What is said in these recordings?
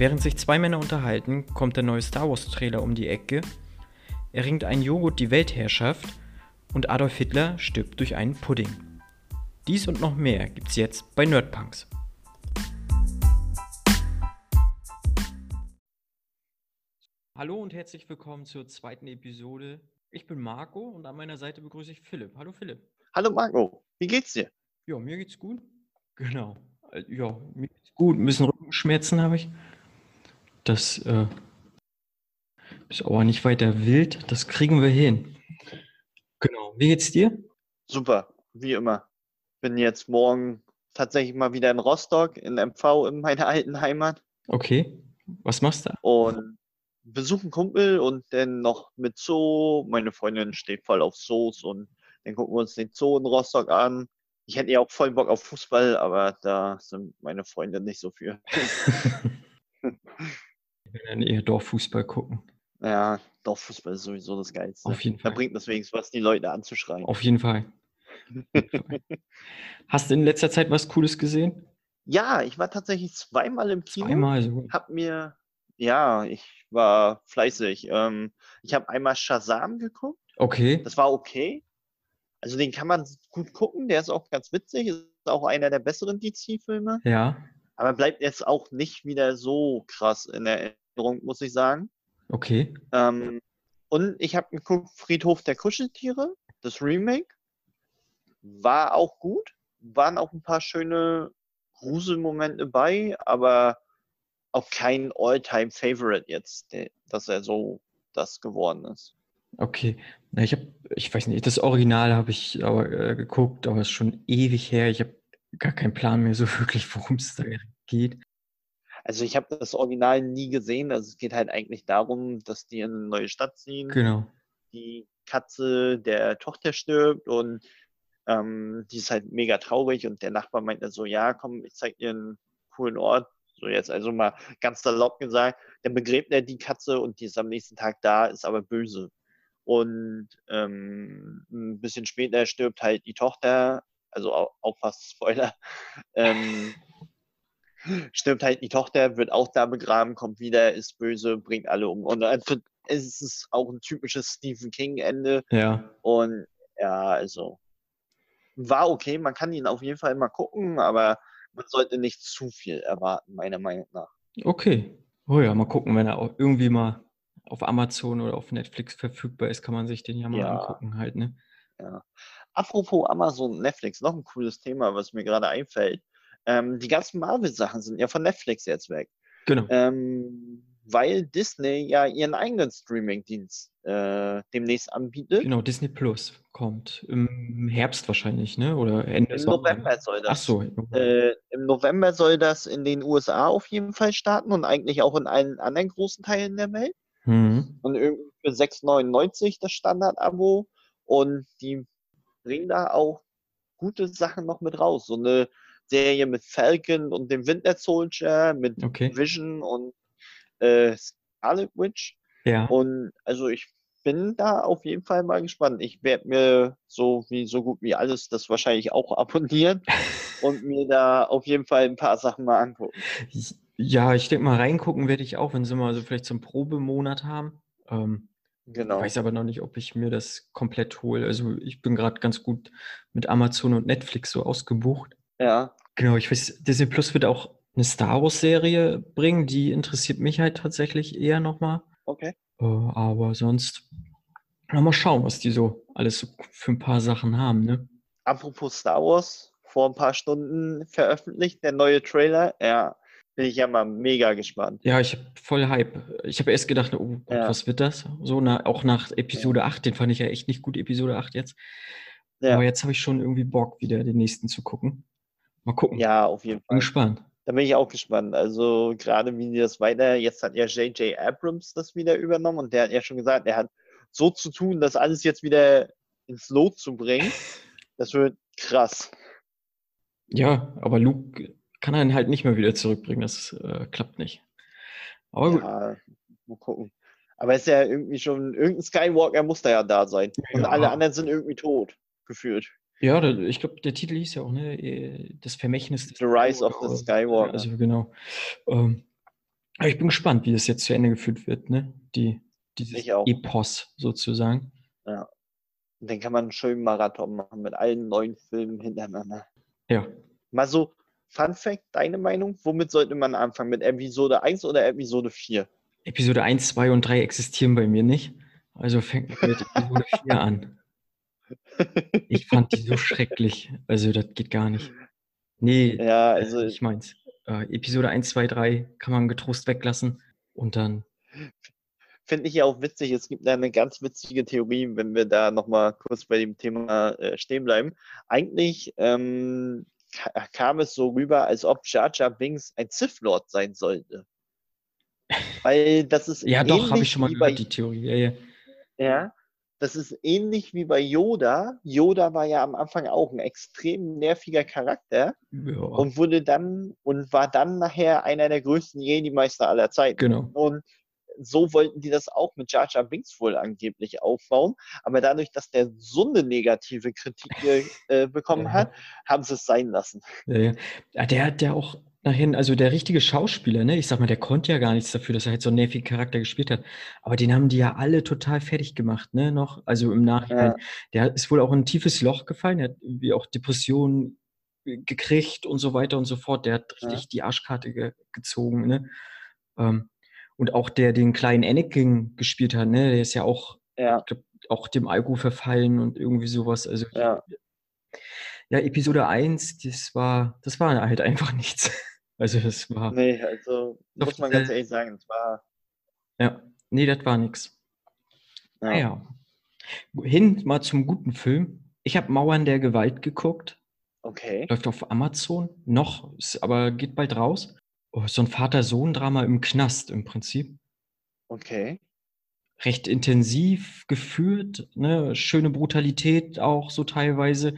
Während sich zwei Männer unterhalten, kommt der neue Star Wars Trailer um die Ecke. Er ringt ein Joghurt die Weltherrschaft und Adolf Hitler stirbt durch einen Pudding. Dies und noch mehr gibt's jetzt bei Nerdpunks. Hallo und herzlich willkommen zur zweiten Episode. Ich bin Marco und an meiner Seite begrüße ich Philipp. Hallo Philipp. Hallo Marco, wie geht's dir? Ja, mir geht's gut. Genau. Äh, Ja, mir geht's gut. Ein bisschen Rückenschmerzen habe ich. Das äh, ist aber nicht weiter wild. Das kriegen wir hin. Genau. Wie geht's dir? Super, wie immer. Bin jetzt morgen tatsächlich mal wieder in Rostock in MV in meiner alten Heimat Okay. Was machst du? und besuche einen Kumpel und dann noch mit Zoo. Meine Freundin steht voll auf Zoos und dann gucken wir uns den Zoo in Rostock an. Ich hätte ja auch voll Bock auf Fußball, aber da sind meine Freunde nicht so für. Will dann eher Dorffußball gucken. Ja, doch, Fußball ist sowieso das Geilste. Auf jeden Da Fall. bringt es wenigstens was, die Leute anzuschreien. Auf jeden Fall. Hast du in letzter Zeit was Cooles gesehen? Ja, ich war tatsächlich zweimal im Kino. Zweimal so. Hab mir, ja, ich war fleißig. Ähm, ich habe einmal Shazam geguckt. Okay. Das war okay. Also den kann man gut gucken. Der ist auch ganz witzig. Ist auch einer der besseren DC-Filme. Ja. Aber bleibt jetzt auch nicht wieder so krass in Erinnerung, muss ich sagen. Okay. Ähm, und ich habe geguckt Friedhof der Kuscheltiere, das Remake. War auch gut. Waren auch ein paar schöne Gruselmomente bei, aber auch kein All-Time-Favorite jetzt, dass er so das geworden ist. Okay. Ich habe, ich weiß nicht, das Original habe ich aber äh, geguckt, aber es ist schon ewig her. Ich habe gar keinen Plan mehr so wirklich, worum es da geht. Also ich habe das Original nie gesehen. Also es geht halt eigentlich darum, dass die in eine neue Stadt ziehen. Genau. die Katze der Tochter stirbt und ähm, die ist halt mega traurig und der Nachbar meint dann so, ja, komm, ich zeig dir einen coolen Ort. So jetzt also mal ganz salopp gesagt, dann begräbt er die Katze und die ist am nächsten Tag da, ist aber böse. Und ähm, ein bisschen später stirbt halt die Tochter, also auch, aufpasst, Spoiler, ähm, stirbt halt die Tochter, wird auch da begraben, kommt wieder, ist böse, bringt alle um. Und es ist auch ein typisches Stephen King-Ende. Ja. Und ja, also war okay, man kann ihn auf jeden Fall mal gucken, aber man sollte nicht zu viel erwarten, meiner Meinung nach. Okay. Oh ja, mal gucken, wenn er auch irgendwie mal auf Amazon oder auf Netflix verfügbar ist, kann man sich den ja mal Ja. angucken halt, ne? Ja. Apropos Amazon und Netflix, noch ein cooles Thema, was mir gerade einfällt. Ähm, die ganzen Marvel-Sachen sind ja von Netflix jetzt weg. Genau. Ähm, weil Disney ja ihren eigenen Streaming-Dienst äh, demnächst anbietet. Genau, Disney Plus kommt im Herbst wahrscheinlich, ne? Oder Ende Im. November soll das. Ach so. Äh, Im November soll das in den USA auf jeden Fall starten und eigentlich auch in allen anderen großen Teilen der Welt. Mhm. Und irgendwie für 6,99 das Standard-Abo. Und die bringen da auch gute Sachen noch mit raus. So eine Serie mit Falcon und dem Winter Soldier, mit Okay. Vision und äh, Scarlet Witch. Ja. Und also ich bin da auf jeden Fall mal gespannt. Ich werde mir so wie so gut wie alles das wahrscheinlich auch abonnieren und mir da auf jeden Fall ein paar Sachen mal angucken. Ich- Ja, ich denke mal, reingucken werde ich auch, wenn sie mal so vielleicht so einen Probemonat haben. Ähm, Genau. weiß aber noch nicht, ob ich mir das komplett hole. Also ich bin gerade ganz gut mit Amazon und Netflix so ausgebucht. Ja. Genau, ich weiß, Disney Plus wird auch eine Star Wars-Serie bringen, die interessiert mich halt tatsächlich eher nochmal. Okay. Äh, aber sonst mal schauen, was die so alles so für ein paar Sachen haben, ne? Apropos Star Wars, vor ein paar Stunden veröffentlicht, der neue Trailer. Ja, bin ich ja mal mega gespannt. Ja, ich habe voll Hype. Ich habe erst gedacht, oh Gott, Ja. was wird das? So, na, auch nach Episode 8, den fand ich ja echt nicht gut, Episode 8 jetzt. Ja. Aber jetzt habe ich schon irgendwie Bock, wieder den nächsten zu gucken. Mal gucken. Ja, auf jeden Bin Fall. gespannt. Da bin ich auch gespannt. Also gerade wie die das weiter, jetzt hat ja J.J. Abrams das wieder übernommen und der hat ja schon gesagt, er hat so zu tun, das alles jetzt wieder ins Lot zu bringen. Das wird krass. Ja, aber Luke kann einen halt nicht mehr wieder zurückbringen. Das äh, klappt nicht. Aber gut. Ja, mal gucken. Aber es ist ja irgendwie schon, irgendein Skywalker muss da ja da sein. Und Ja. alle anderen sind irgendwie tot, gefühlt. Ja, da, ich glaube, der Titel hieß ja auch, ne? äh, Das Vermächtnis des The Rise of the Skywalker. Also genau. Ähm, Aber ich bin gespannt, wie das jetzt zu Ende geführt wird, ne? Die, dieses. Epos sozusagen. Ja. Und dann kann man einen schönen Marathon machen mit allen neuen Filmen hintereinander. Ja. Mal so, Fun Fact, deine Meinung? Womit sollte man anfangen? Mit Episode 1 oder Episode 4? Episode 1, 2 und 3 existieren bei mir nicht. Also fängt man mit Episode 4 an. Ich fand die so schrecklich. Also das geht gar nicht. Nee, Ja, also ich meins. Äh, Episode 1, 2, 3 kann man getrost weglassen. Und dann, finde ich ja auch witzig. Es gibt eine ganz witzige Theorie, wenn wir da nochmal kurz bei dem Thema äh, stehen bleiben. Eigentlich ähm, ka- kam es so rüber, als ob Jar Jar Binks ein Sith Lord sein sollte. Weil das ist ja doch, habe ich schon mal gehört, die Theorie. Ja, ja. Ja, das ist ähnlich wie bei Yoda. Yoda war ja am Anfang auch ein extrem nerviger Charakter ja und wurde dann und war dann nachher einer der größten Jedi-Meister aller Zeiten. genau. Und so wollten die das auch mit Jar Jar Binks wohl angeblich aufbauen. Aber dadurch, dass der so eine negative Kritik äh, bekommen Ja. hat, haben sie es sein lassen. Ja, ja. Ja, der hat ja auch nachher, also der richtige Schauspieler, ne? Ich sag mal, der konnte ja gar nichts dafür, dass er halt so einen nervigen Charakter gespielt hat. Aber den haben die ja alle total fertig gemacht, ne? Noch, also im Nachhinein. Der ist wohl auch in ein tiefes Loch gefallen, er hat irgendwie auch Depressionen äh, gekriegt und so weiter und so fort. Der hat Ja. richtig die Arschkarte ge gezogen, ne? Ähm, und auch der den kleinen Anakin gespielt hat, ne? Der ist ja auch, Ja, ich glaub, auch dem Alkohol verfallen und irgendwie sowas. Also ja. ja, Episode 1, das war, das war halt einfach nichts. Also das war, Nee, also muss man ganz ehrlich sagen, es war. ja, nee, das war nichts. Ja. Naja. Hin mal zum guten Film. Ich habe Mauern der Gewalt geguckt. Okay. Läuft auf Amazon. Noch, ist, aber geht bald raus. Oh, so ein Vater-Sohn-Drama im Knast im Prinzip. Okay. Recht intensiv geführt, ne? Schöne Brutalität auch so teilweise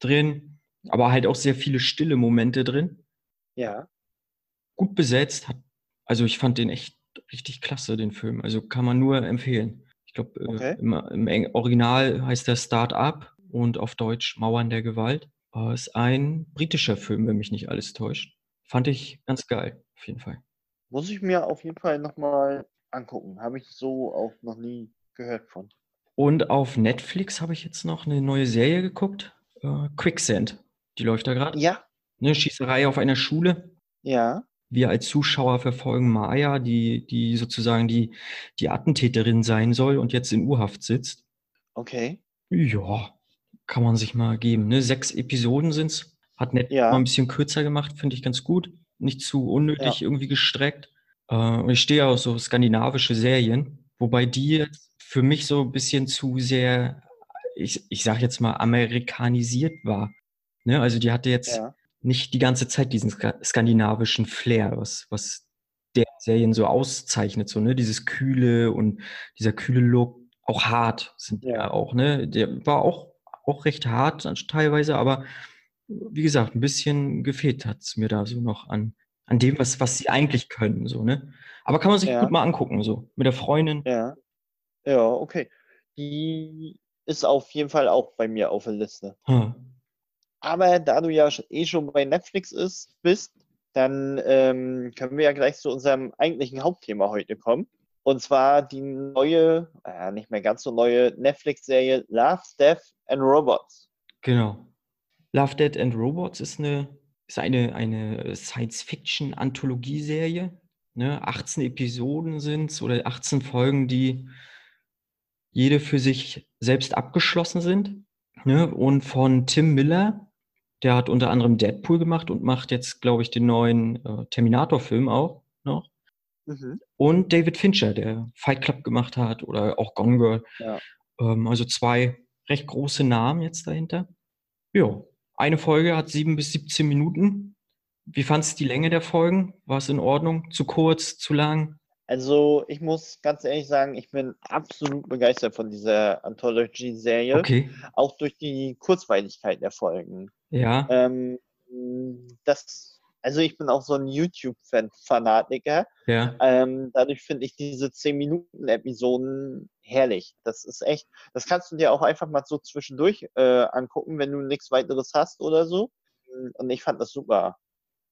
drin. Aber halt auch sehr viele stille Momente drin. Ja. Gut besetzt. Hat, also ich fand den echt richtig klasse, den Film. Also kann man nur empfehlen. Ich glaube, Okay. äh, im, im Eng- Original heißt der Start-up und auf Deutsch Mauern der Gewalt. Äh, ist ein britischer Film, wenn mich nicht alles täuscht. Fand ich ganz geil, auf jeden Fall. Muss ich mir auf jeden Fall nochmal angucken. Habe ich so auch noch nie gehört von. Und auf Netflix habe ich jetzt noch eine neue Serie geguckt. Äh, Quicksand. Die läuft da gerade. Ja, Eine Schießerei auf einer Schule. ja. Wir als Zuschauer verfolgen Maya, die, die sozusagen die, die Attentäterin sein soll und jetzt in U-Haft sitzt. Okay. Ja, kann man sich mal geben. Ne? Sechs Episoden sind's. Hat Netflix Ja. mal ein bisschen kürzer gemacht, finde ich ganz gut. Nicht zu unnötig irgendwie gestreckt. Äh, ich stehe auf so skandinavische Serien, wobei die für mich so ein bisschen zu sehr, ich, ich sag jetzt mal, amerikanisiert war. Ne? Also die hatte jetzt Ja. Nicht die ganze Zeit diesen ska skandinavischen Flair, was, was der Serien so auszeichnet, so, ne? Dieses kühle und dieser kühle Look, auch hart sind Ja. ja auch, ne? Der war auch, auch recht hart teilweise, aber wie gesagt, ein bisschen gefehlt hat's mir da so noch an, an dem, was, was sie eigentlich können, so, ne? Aber kann man sich Ja. gut mal angucken, so. Mit der Freundin. Ja. Ja, okay. Die ist auf jeden Fall auch bei mir auf der Liste. Hm. Aber da du ja eh schon bei Netflix ist, bist, dann ähm, können wir ja gleich zu unserem eigentlichen Hauptthema heute kommen. Und zwar die neue, äh, nicht mehr ganz so neue Netflix-Serie Love, Death and Robots. Genau. Love, Dead and Robots ist eine, ist eine, eine Science-Fiction-Anthologieserie. Ne? 18 Episoden sind es oder 18 Folgen, die jede für sich selbst abgeschlossen sind. Ne? Und von Tim Miller, der hat unter anderem Deadpool gemacht und macht jetzt, glaube ich, den neuen äh, Terminator-Film auch noch. Mhm. Und David Fincher, der Fight Club gemacht hat oder auch Gone Girl. Ja. Ähm, also zwei recht große Namen jetzt dahinter. Ja, eine Folge hat sieben bis 17 Minuten. Wie fandst du die Länge der Folgen? War es in Ordnung? Zu kurz, zu lang? Also, ich muss ganz ehrlich sagen, ich bin absolut begeistert von dieser Anthology-Serie, Okay, auch durch die Kurzweiligkeit der Folgen. Ja, Ähm, das, also ich bin auch so ein YouTube-Fanatiker. ja, Ähm, dadurch finde ich diese 10-Minuten-Episoden herrlich. Das ist echt, das kannst du dir auch einfach mal so zwischendurch äh, angucken, wenn du nichts weiteres hast oder so. Und ich fand das super.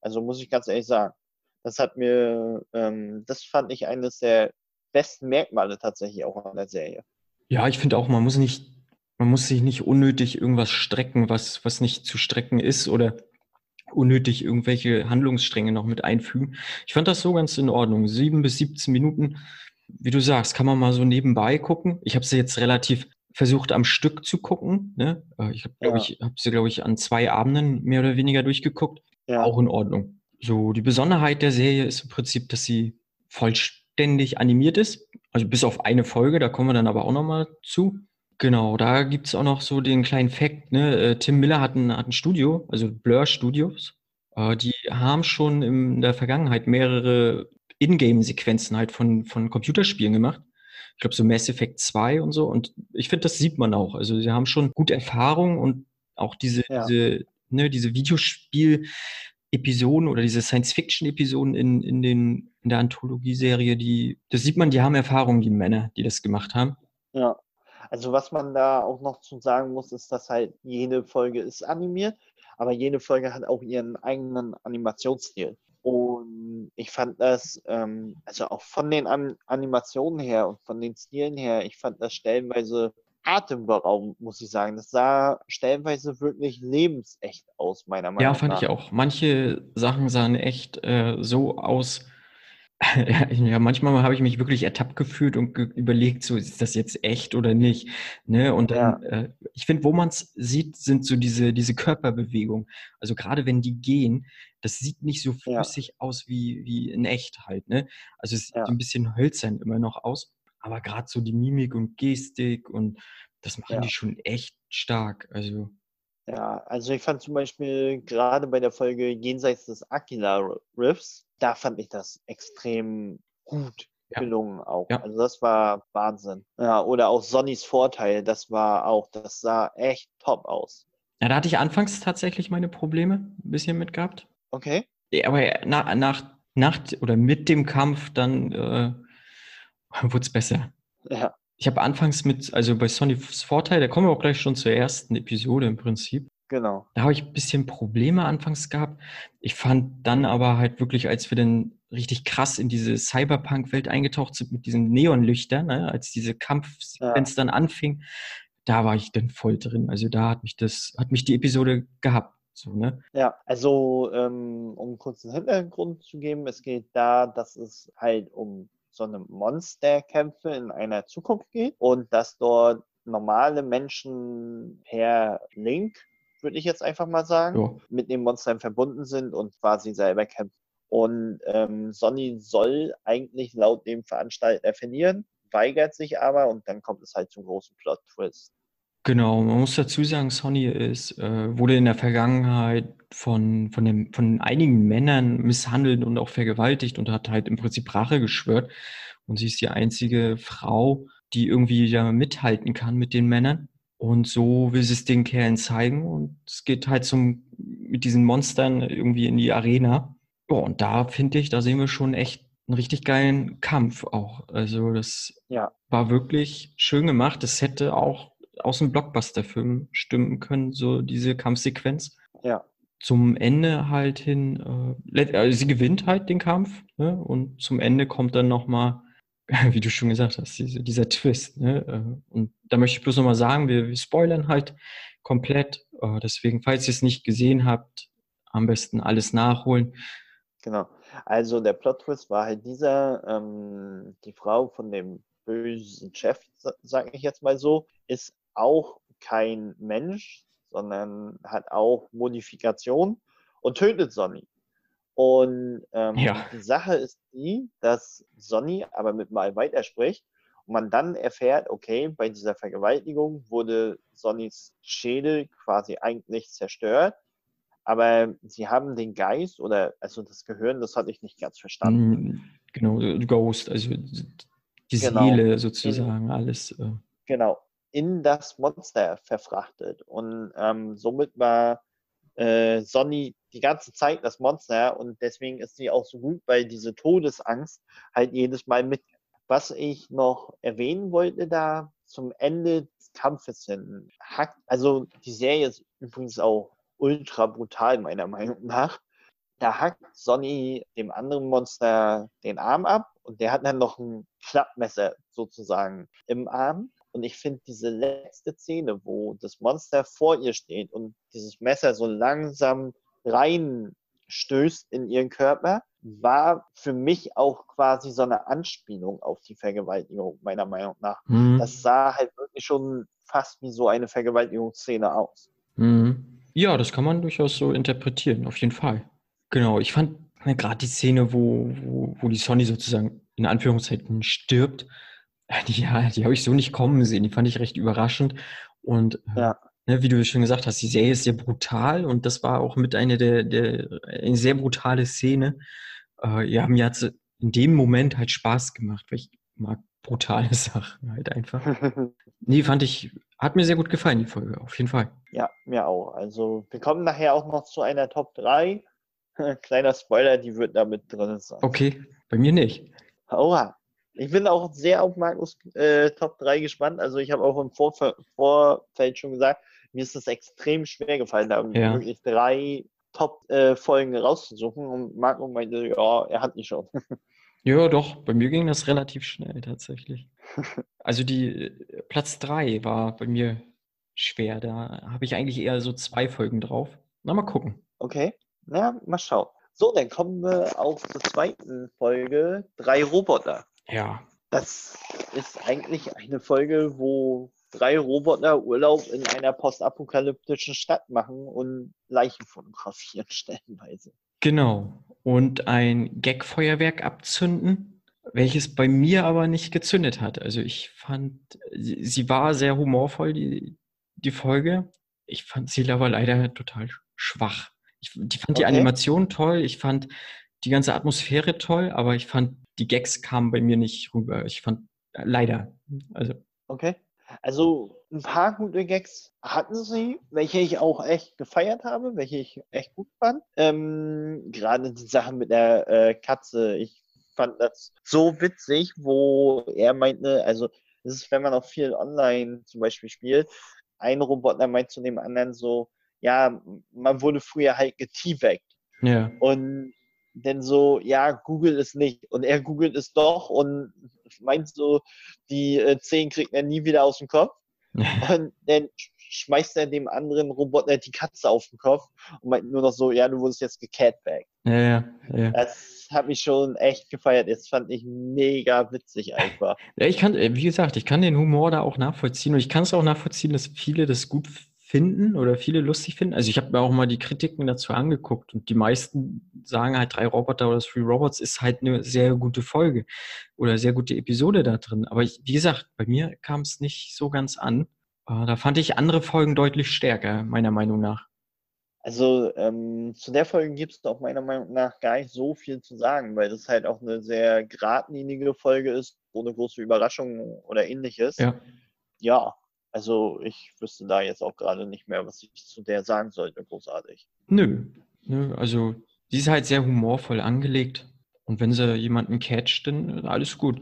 Also muss ich ganz ehrlich sagen. Das hat mir, ähm, das fand ich eines der besten Merkmale tatsächlich auch an der Serie. Ja, ich finde auch, man muss nicht, man muss sich nicht unnötig irgendwas strecken, was, was nicht zu strecken ist oder unnötig irgendwelche Handlungsstränge noch mit einfügen. Ich fand das so ganz in Ordnung. Sieben bis 17 Minuten, wie du sagst, kann man mal so nebenbei gucken. Ich habe sie jetzt relativ versucht am Stück zu gucken. Ne? Äh, ich habe, ja. ich, habe sie, glaube ich, an zwei Abenden mehr oder weniger durchgeguckt. Ja. Auch in Ordnung. So, die Besonderheit der Serie ist im Prinzip, dass sie vollständig animiert ist. Also bis auf eine Folge, da kommen wir dann aber auch nochmal zu. Genau, da gibt es auch noch so den kleinen Fact, ne? Äh, Tim Miller hat ein, hat ein Studio, also Blur Studios. Äh, die haben schon in der Vergangenheit mehrere Ingame-Sequenzen halt von, von Computerspielen gemacht. Ich glaube, so Mass Effect 2 und so. Und ich finde, das sieht man auch. Also sie haben schon gute Erfahrung und auch diese, ja. diese, ne, diese Videospiel-Episoden oder diese Science-Fiction-Episoden in, in, den, in der Anthologieserie, die, das sieht man, die haben Erfahrung, die Männer, die das gemacht haben. Ja. Also was man da auch noch zu sagen muss, ist, dass halt jede Folge ist animiert, aber jede Folge hat auch ihren eigenen Animationsstil. Und ich fand das, ähm, also auch von den An Animationen her und von den Stilen her, ich fand das stellenweise atemberaubend, muss ich sagen. Das sah stellenweise wirklich lebensecht aus, meiner Meinung nach. Ja, fand nach. ich auch. Manche Sachen sahen echt äh, so aus, Ja, manchmal habe ich mich wirklich ertappt gefühlt und ge überlegt, so ist das jetzt echt oder nicht. Ne? Und dann, ja. äh, ich finde, wo man es sieht, sind so diese, diese Körperbewegungen. Also gerade wenn die gehen, das sieht nicht so flüssig ja. aus wie, wie in echt halt. Ne? Also es sieht ja. so ein bisschen hölzern immer noch aus. Aber gerade so die Mimik und Gestik und das machen die schon echt stark. Also ja, also ich fand zum Beispiel gerade bei der Folge Jenseits des Aquila Riffs, da fand ich das extrem gut ja. gelungen auch. Ja. Also das war Wahnsinn. Ja, oder auch Sonnys Vorteil, das war auch, das sah echt top aus. Ja, da hatte ich anfangs tatsächlich meine Probleme ein bisschen mit gehabt. Okay. Ja, aber nach, nach, nach oder mit dem Kampf dann äh, wurde es besser. Ja ich habe anfangs mit, also bei Sony's Vorteil, da kommen wir auch gleich schon zur ersten Episode im Prinzip. Genau. Da habe ich ein bisschen Probleme anfangs gehabt. Ich fand dann aber halt wirklich, als wir dann richtig krass in diese Cyberpunk-Welt eingetaucht sind mit diesen Neonlüchtern, ne, als diese Kampfsequenz ja. dann anfing, da war ich dann voll drin. Also da hat mich das, hat mich die Episode gehabt. So, ne? Ja, also ähm, um kurz einen Hintergrund zu geben, es geht da, dass es halt um so eine Monsterkämpfe in einer Zukunft geht und dass dort normale Menschen per Link, würde ich jetzt einfach mal sagen, ja. mit den Monstern verbunden sind und quasi selber kämpfen. Und ähm, Sonny soll eigentlich laut dem Veranstalter verlieren, weigert sich aber und dann kommt es halt zum großen Plot-Twist. Genau, man muss dazu sagen, Sonny ist, äh, wurde in der Vergangenheit von, von, dem, von einigen Männern misshandelt und auch vergewaltigt und hat halt im Prinzip Rache geschwört. Und sie ist die einzige Frau, die irgendwie da mithalten kann mit den Männern. Und so will sie es den Kerlen zeigen. Und es geht halt zum, mit diesen Monstern irgendwie in die Arena. Ja, und da finde ich, da sehen wir schon echt einen richtig geilen Kampf auch. Also das ja. war wirklich schön gemacht. Das hätte auch aus dem Blockbuster-Film stimmen können, so diese Kampfsequenz. Ja. Zum Ende halt hin, äh, also sie gewinnt halt den Kampf ne? und zum Ende kommt dann nochmal, wie du schon gesagt hast, diese, dieser Twist. Ne? Äh, und da möchte ich bloß nochmal sagen, wir, wir spoilern halt komplett. Äh, deswegen, falls ihr es nicht gesehen habt, am besten alles nachholen. Genau. Also der Plot-Twist war halt dieser, ähm, die Frau von dem bösen Chef, sage ich jetzt mal so, ist auch kein Mensch, sondern hat auch Modifikation und tötet Sonny. Und ähm, ja. die Sache ist die, dass Sonny aber mit Mal weiterspricht und man dann erfährt, okay, bei dieser Vergewaltigung wurde Sonnys Schädel quasi eigentlich zerstört, aber sie haben den Geist oder also das Gehirn, das hatte ich nicht ganz verstanden. Mm, genau, Ghost, also die genau. Seele sozusagen, alles. Äh. Genau in das Monster verfrachtet. Und ähm, somit war äh, Sonny die ganze Zeit das Monster und deswegen ist sie auch so gut, weil diese Todesangst halt jedes Mal mit. Was ich noch erwähnen wollte da zum Ende des Kampfes hin, hackt, also die Serie ist übrigens auch ultra brutal meiner Meinung nach. da hackt Sonny dem anderen Monster den Arm ab und der hat dann noch ein Klappmesser sozusagen im Arm. Und ich finde diese letzte Szene, wo das Monster vor ihr steht und dieses Messer so langsam reinstößt in ihren Körper, war für mich auch quasi so eine Anspielung auf die Vergewaltigung, meiner Meinung nach. Mhm. Das sah halt wirklich schon fast wie so eine Vergewaltigungsszene aus. Mhm. Ja, das kann man durchaus so interpretieren, auf jeden Fall. Genau, ich fand ne, gerade die Szene, wo, wo, wo die Sonny sozusagen in Anführungszeichen stirbt, ja, die habe ich so nicht kommen sehen. Die fand ich recht überraschend. Und äh, ja. ne, wie du schon gesagt hast, die Serie ist sehr brutal und das war auch mit einer der, der eine sehr brutale Szene. Äh, ja, mir hat in dem Moment halt Spaß gemacht, weil ich mag brutale Sachen halt einfach. nee, fand ich, hat mir sehr gut gefallen, die Folge, auf jeden Fall. Ja, mir auch. Also, wir kommen nachher auch noch zu einer Top 3. Kleiner Spoiler, die wird da mit drin sein. Okay, bei mir nicht. Oha. Ich bin auch sehr auf Markus äh, Top 3 gespannt. Also ich habe auch im Vorf Vorfeld schon gesagt, mir ist es extrem schwer gefallen, da ja. wirklich drei Top-Folgen äh, rauszusuchen. Und Marco meinte, ja, er hat die schon. Ja, doch, bei mir ging das relativ schnell tatsächlich. Also die äh, Platz 3 war bei mir schwer. Da habe ich eigentlich eher so zwei Folgen drauf. Na, mal gucken. Okay. Na, mal schauen. So, dann kommen wir auch zur zweiten Folge. Drei Roboter. Ja. Das ist eigentlich eine Folge, wo drei Roboter Urlaub in einer postapokalyptischen Stadt machen und Leichen fotografieren stellenweise. Genau. Und ein Gagfeuerwerk abzünden, welches bei mir aber nicht gezündet hat. Also ich fand, sie war sehr humorvoll, die, die Folge. Ich fand sie aber leider total schwach. Ich, ich fand okay. die Animation toll, ich fand die ganze Atmosphäre toll, aber ich fand, die Gags kamen bei mir nicht rüber. Ich fand, leider. Also. Okay. Also ein paar gute Gags hatten sie, welche ich auch echt gefeiert habe, welche ich echt gut fand. Ähm, Gerade die Sache mit der äh, Katze, ich fand das so witzig, wo er meinte, also das ist, wenn man auch viel online zum Beispiel spielt, ein Roboter meint zu dem anderen so, ja, man wurde früher halt geteabagt. Ja. Und denn so, ja, Google es nicht. Und er googelt es doch und meint so, die äh, 10 kriegt er nie wieder aus dem Kopf. und dann schmeißt er dem anderen Roboter die Katze auf den Kopf und meint nur noch so, ja, du wurdest jetzt gecatbagged. Ja, ja, ja. Das hat mich schon echt gefeiert. Das fand ich mega witzig einfach. Ja, ich kann, äh, wie gesagt, ich kann den Humor da auch nachvollziehen und ich kann es auch nachvollziehen, dass viele das gut finden oder viele lustig finden. Also ich habe mir auch mal die Kritiken dazu angeguckt und die meisten sagen halt, drei Roboter oder Three Robots ist halt eine sehr gute Folge oder sehr gute Episode da drin. Aber ich, wie gesagt, bei mir kam es nicht so ganz an. Äh, da fand ich andere Folgen deutlich stärker, meiner Meinung nach. Also ähm, zu der Folge gibt es auch meiner Meinung nach gar nicht so viel zu sagen, weil das halt auch eine sehr geradlinige Folge ist, ohne große Überraschungen oder ähnliches. Ja. Ja, also ich wüsste da jetzt auch gerade nicht mehr, was ich zu der sagen sollte, großartig. Nö, nö also sie ist halt sehr humorvoll angelegt. Und wenn sie jemanden catcht, dann alles gut.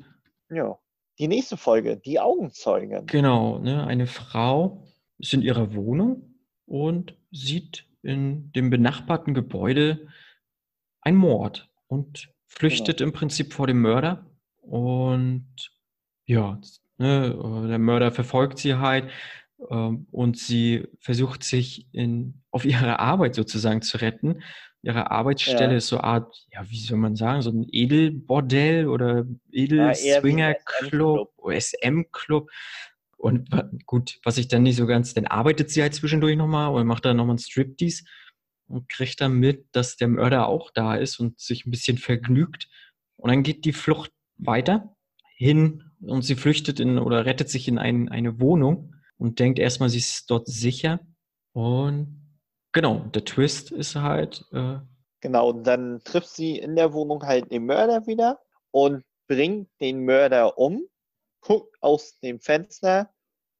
Ja. Die nächste Folge, die Augenzeugen. Genau, ne? eine Frau ist in ihrer Wohnung und sieht in dem benachbarten Gebäude ein Mord und flüchtet genau. im Prinzip vor dem Mörder. Und ja, Ne? Äh, der Mörder verfolgt sie halt ähm, und sie versucht sich in, auf ihre Arbeit sozusagen zu retten. Ihre Arbeitsstelle ja. ist so eine Art, ja, wie soll man sagen, so ein Edelbordell oder Edel-Swinger-Club, SM-Club. Und gut, was ich dann nicht so ganz, dann arbeitet sie halt zwischendurch nochmal oder macht dann nochmal ein Striptease und kriegt dann mit, dass der Mörder auch da ist und sich ein bisschen vergnügt. Und dann geht die Flucht weiter hin und sie flüchtet in oder rettet sich in ein, eine Wohnung und denkt erstmal, sie ist dort sicher. Und genau, der Twist ist halt. Äh, genau, und dann trifft sie in der Wohnung halt den Mörder wieder und bringt den Mörder um, guckt aus dem Fenster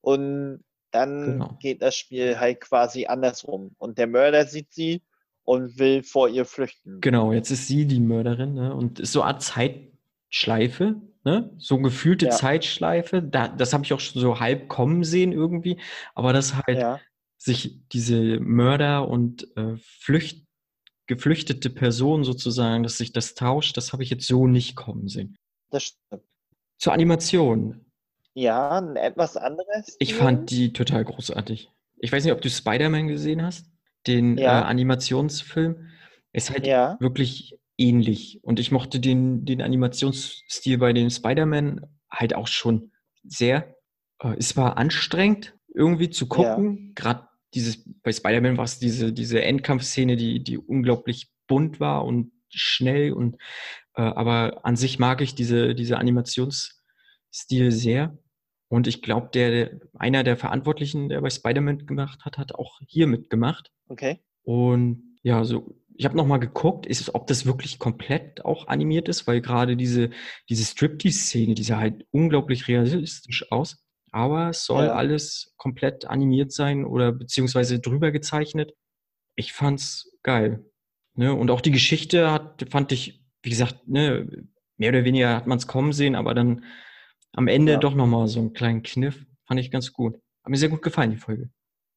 und dann genau. geht das Spiel halt quasi andersrum. Und der Mörder sieht sie und will vor ihr flüchten. Genau, jetzt ist sie die Mörderin ne? und ist so eine Art Zeitschleife, Ne? So gefühlte ja. Zeitschleife, da, das habe ich auch schon so halb kommen sehen irgendwie, aber dass halt ja. sich diese Mörder und äh, Flücht, geflüchtete Person sozusagen, dass sich das tauscht, das habe ich jetzt so nicht kommen sehen. Das stimmt. Zur Animation. Ja, etwas anderes. Ich fand die total großartig. Ich weiß nicht, ob du Spider-Man gesehen hast, den Ja. äh, Animationsfilm. Ist halt Ja. wirklich ähnlich. Und ich mochte den, den Animationsstil bei den Spider-Man halt auch schon sehr. Äh, es war anstrengend, irgendwie zu gucken. Gerade dieses, bei Spider-Man war es diese, diese Endkampfszene, die, die unglaublich bunt war und schnell und äh, aber an sich mag ich diese, diese Animationsstil sehr. Und ich glaube, der, einer der Verantwortlichen, der bei Spider-Man gemacht hat, hat auch hier mitgemacht. Okay. Und ja, so, ich habe nochmal geguckt, ist, ob das wirklich komplett auch animiert ist, weil gerade diese, diese Striptease-Szene, die sah halt unglaublich realistisch aus. Aber es soll Ja. alles komplett animiert sein oder beziehungsweise drüber gezeichnet. Ich fand's geil. Ne? Und auch die Geschichte hat, fand ich, wie gesagt, ne, mehr oder weniger hat man es kommen sehen, aber dann am Ende Ja. doch nochmal so einen kleinen Kniff. Fand ich ganz gut. Hat mir sehr gut gefallen, die Folge.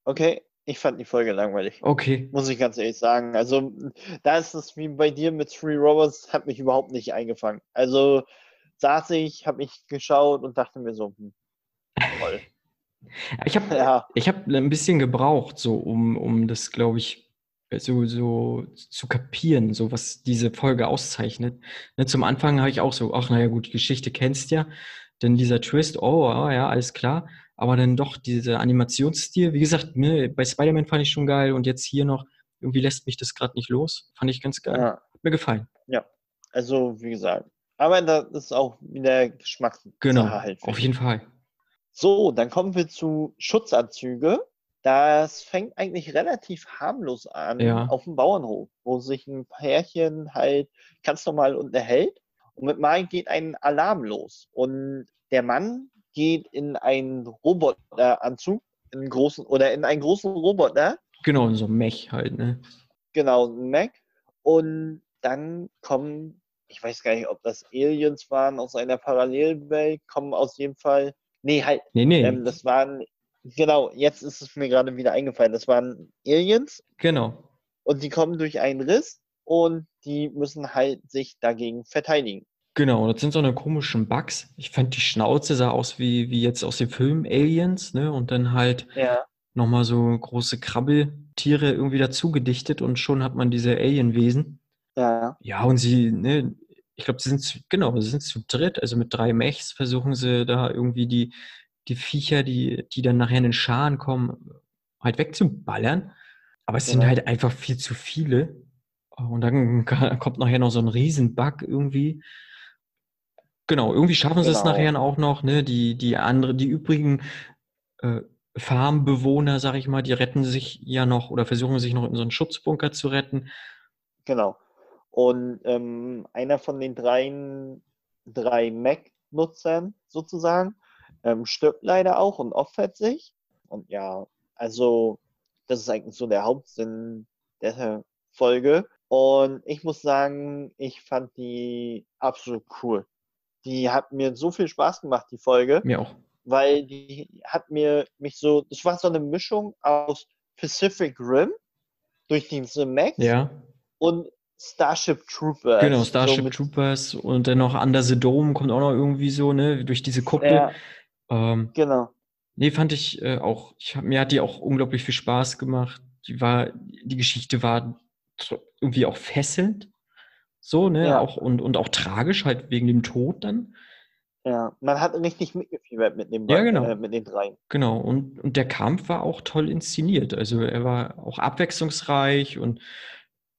Okay. Ich fand die Folge langweilig. Okay. Muss ich ganz ehrlich sagen. Also, da ist es wie bei dir mit Three Robots, hat mich überhaupt nicht eingefangen. Also, saß ich, habe mich geschaut und dachte mir so, hm, toll. Ich habe Ja, Ich habe ein bisschen gebraucht, so um, um das, glaube ich, so, so zu kapieren, so was diese Folge auszeichnet. Ne, zum Anfang habe ich auch so, ach naja gut, die Geschichte kennst ja. Dann dieser Twist, oh ah, ja, alles klar. Aber dann doch dieser Animationsstil, wie gesagt, ne, bei Spider-Man fand ich schon geil und jetzt hier noch, irgendwie lässt mich das gerade nicht los. Fand ich ganz geil. ja. Hat mir gefallen. Also, wie gesagt. Aber das ist auch wieder Geschmackssache Genau, halt. auf jeden Fall. So, dann kommen wir zu Schutzanzüge. Das fängt eigentlich relativ harmlos an Ja. auf dem Bauernhof, wo sich ein Pärchen halt ganz normal unterhält. Und mit Mal geht ein Alarm los. Und der Mann geht in einen Roboteranzug, in einen großen, oder in einen großen Roboter, Genau, in so einem Mech halt, ne? genau, ein Mac. Und dann kommen, ich weiß gar nicht, ob das Aliens waren aus einer Parallelwelt, kommen aus jedem Fall, nee, halt, Nee, nee, ähm, das waren, genau, jetzt ist es mir gerade wieder eingefallen. Das waren Aliens genau. und die kommen durch einen Riss und die müssen halt sich dagegen verteidigen. Genau, das sind so eine komischen Bugs. Ich fand die Schnauze sah aus wie, wie jetzt aus dem Film Aliens, ne? Und dann halt Ja, nochmal so große Krabbeltiere irgendwie dazu gedichtet und schon hat man diese Alienwesen. ja, Ja, und sie, ne, ich glaube, sie sind zu, genau, sie sind zu dritt, also mit drei Mechs versuchen sie da irgendwie die, die Viecher, die, die dann nachher in den Scharen kommen, halt wegzuballern. Aber es sind Genau. halt einfach viel zu viele. Und dann kommt nachher noch so ein Riesenbug irgendwie. Genau, irgendwie schaffen sie es Genau. nachher auch noch, ne? Die, die andere, die übrigen äh, Farmbewohner, sag ich mal, die retten sich ja noch oder versuchen sich noch in so einen Schutzbunker zu retten. genau. Und ähm, einer von den dreien, drei Mac-Nutzern sozusagen ähm, stirbt leider auch und opfert sich. Und ja, also das ist eigentlich so der Hauptsinn der Folge. Und ich muss sagen, ich fand die absolut cool. Die hat mir so viel Spaß gemacht, die Folge. Mir auch. weil die hat mir mich so, das war so eine Mischung aus Pacific Rim durch diese Max Ja. und Starship Troopers. Genau, so Starship mit, Troopers und dann noch Under the Dome kommt auch noch irgendwie so, ne, durch diese Kuppel. Ja, Ähm, genau. nee, fand ich äh, auch, ich hab, mir hat die auch unglaublich viel Spaß gemacht. Die war, die Geschichte war irgendwie auch fesselnd, so, ne, Ja. auch und, und auch tragisch, halt wegen dem Tod dann. Ja, man hat richtig mitgefiebert mit dem Ja, genau. äh, mit den dreien. Genau, und, und der Kampf war auch toll inszeniert. Also er war auch abwechslungsreich und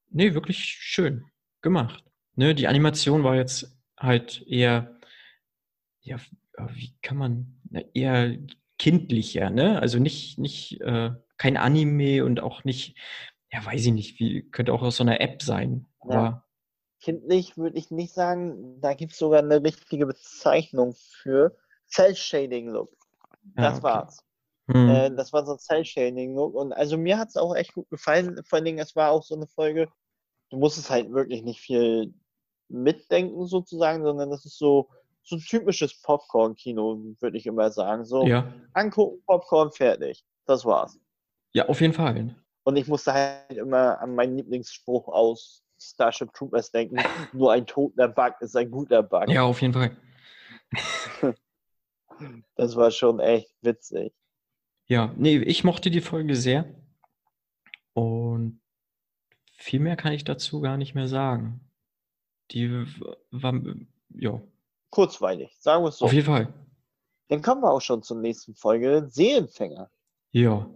nee, wirklich schön gemacht. Ne, die Animation war jetzt halt eher, ja, wie kann man, eher kindlicher, ne? Also nicht, nicht, äh, kein Anime und auch nicht, ja, weiß ich nicht, wie, könnte auch aus so einer App sein. Ja. Aber Kindlich würde ich nicht sagen, da gibt es sogar eine richtige Bezeichnung für Cell-Shading-Look. ja, Das okay. war's. Hm. Äh, das war so ein Cell-Shading-Look. Und also mir hat es auch echt gut gefallen. Vor allen Dingen, es war auch so eine Folge, du musstest halt wirklich nicht viel mitdenken sozusagen, sondern das ist so, so ein typisches Popcorn-Kino, würde ich immer sagen. So ja. angucken, Popcorn, fertig. Das war's. Ja, auf jeden Fall. Und ich musste halt immer an meinen Lieblingsspruch aus Starship Troopers denken. Nur ein toter Bug ist ein guter Bug. Ja, auf jeden Fall. Das war schon echt witzig. Ja, nee, ich mochte die Folge sehr. Und viel mehr kann ich dazu gar nicht mehr sagen. Die war, ja, Kurzweilig, sagen wir es so. auf jeden Fall. Dann kommen wir auch schon zur nächsten Folge. Seelenfänger. Ja.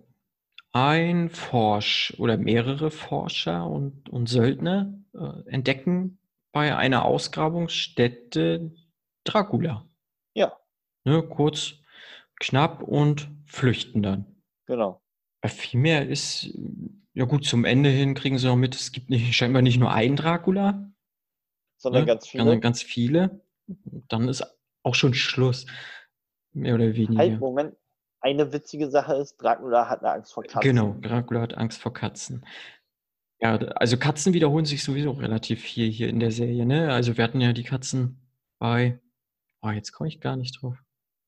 Ein Forsch oder mehrere Forscher und, und Söldner äh, entdecken bei einer Ausgrabungsstätte Dracula. Ja, Ne, kurz, knapp und flüchten dann. genau. Viel mehr ist, ja gut, zum Ende hin kriegen sie noch mit, es gibt nicht, scheinbar nicht nur einen Dracula, Sondern ne, ganz viele. sondern ganz viele. Dann ist auch schon Schluss. Mehr oder weniger. Halt, Moment. Eine witzige Sache ist, Dracula hat eine Angst vor Katzen. Genau, Dracula hat Angst vor Katzen. Ja, also Katzen wiederholen sich sowieso relativ viel hier in der Serie, ne? Also wir hatten ja die Katzen bei, oh, jetzt komme ich gar nicht drauf.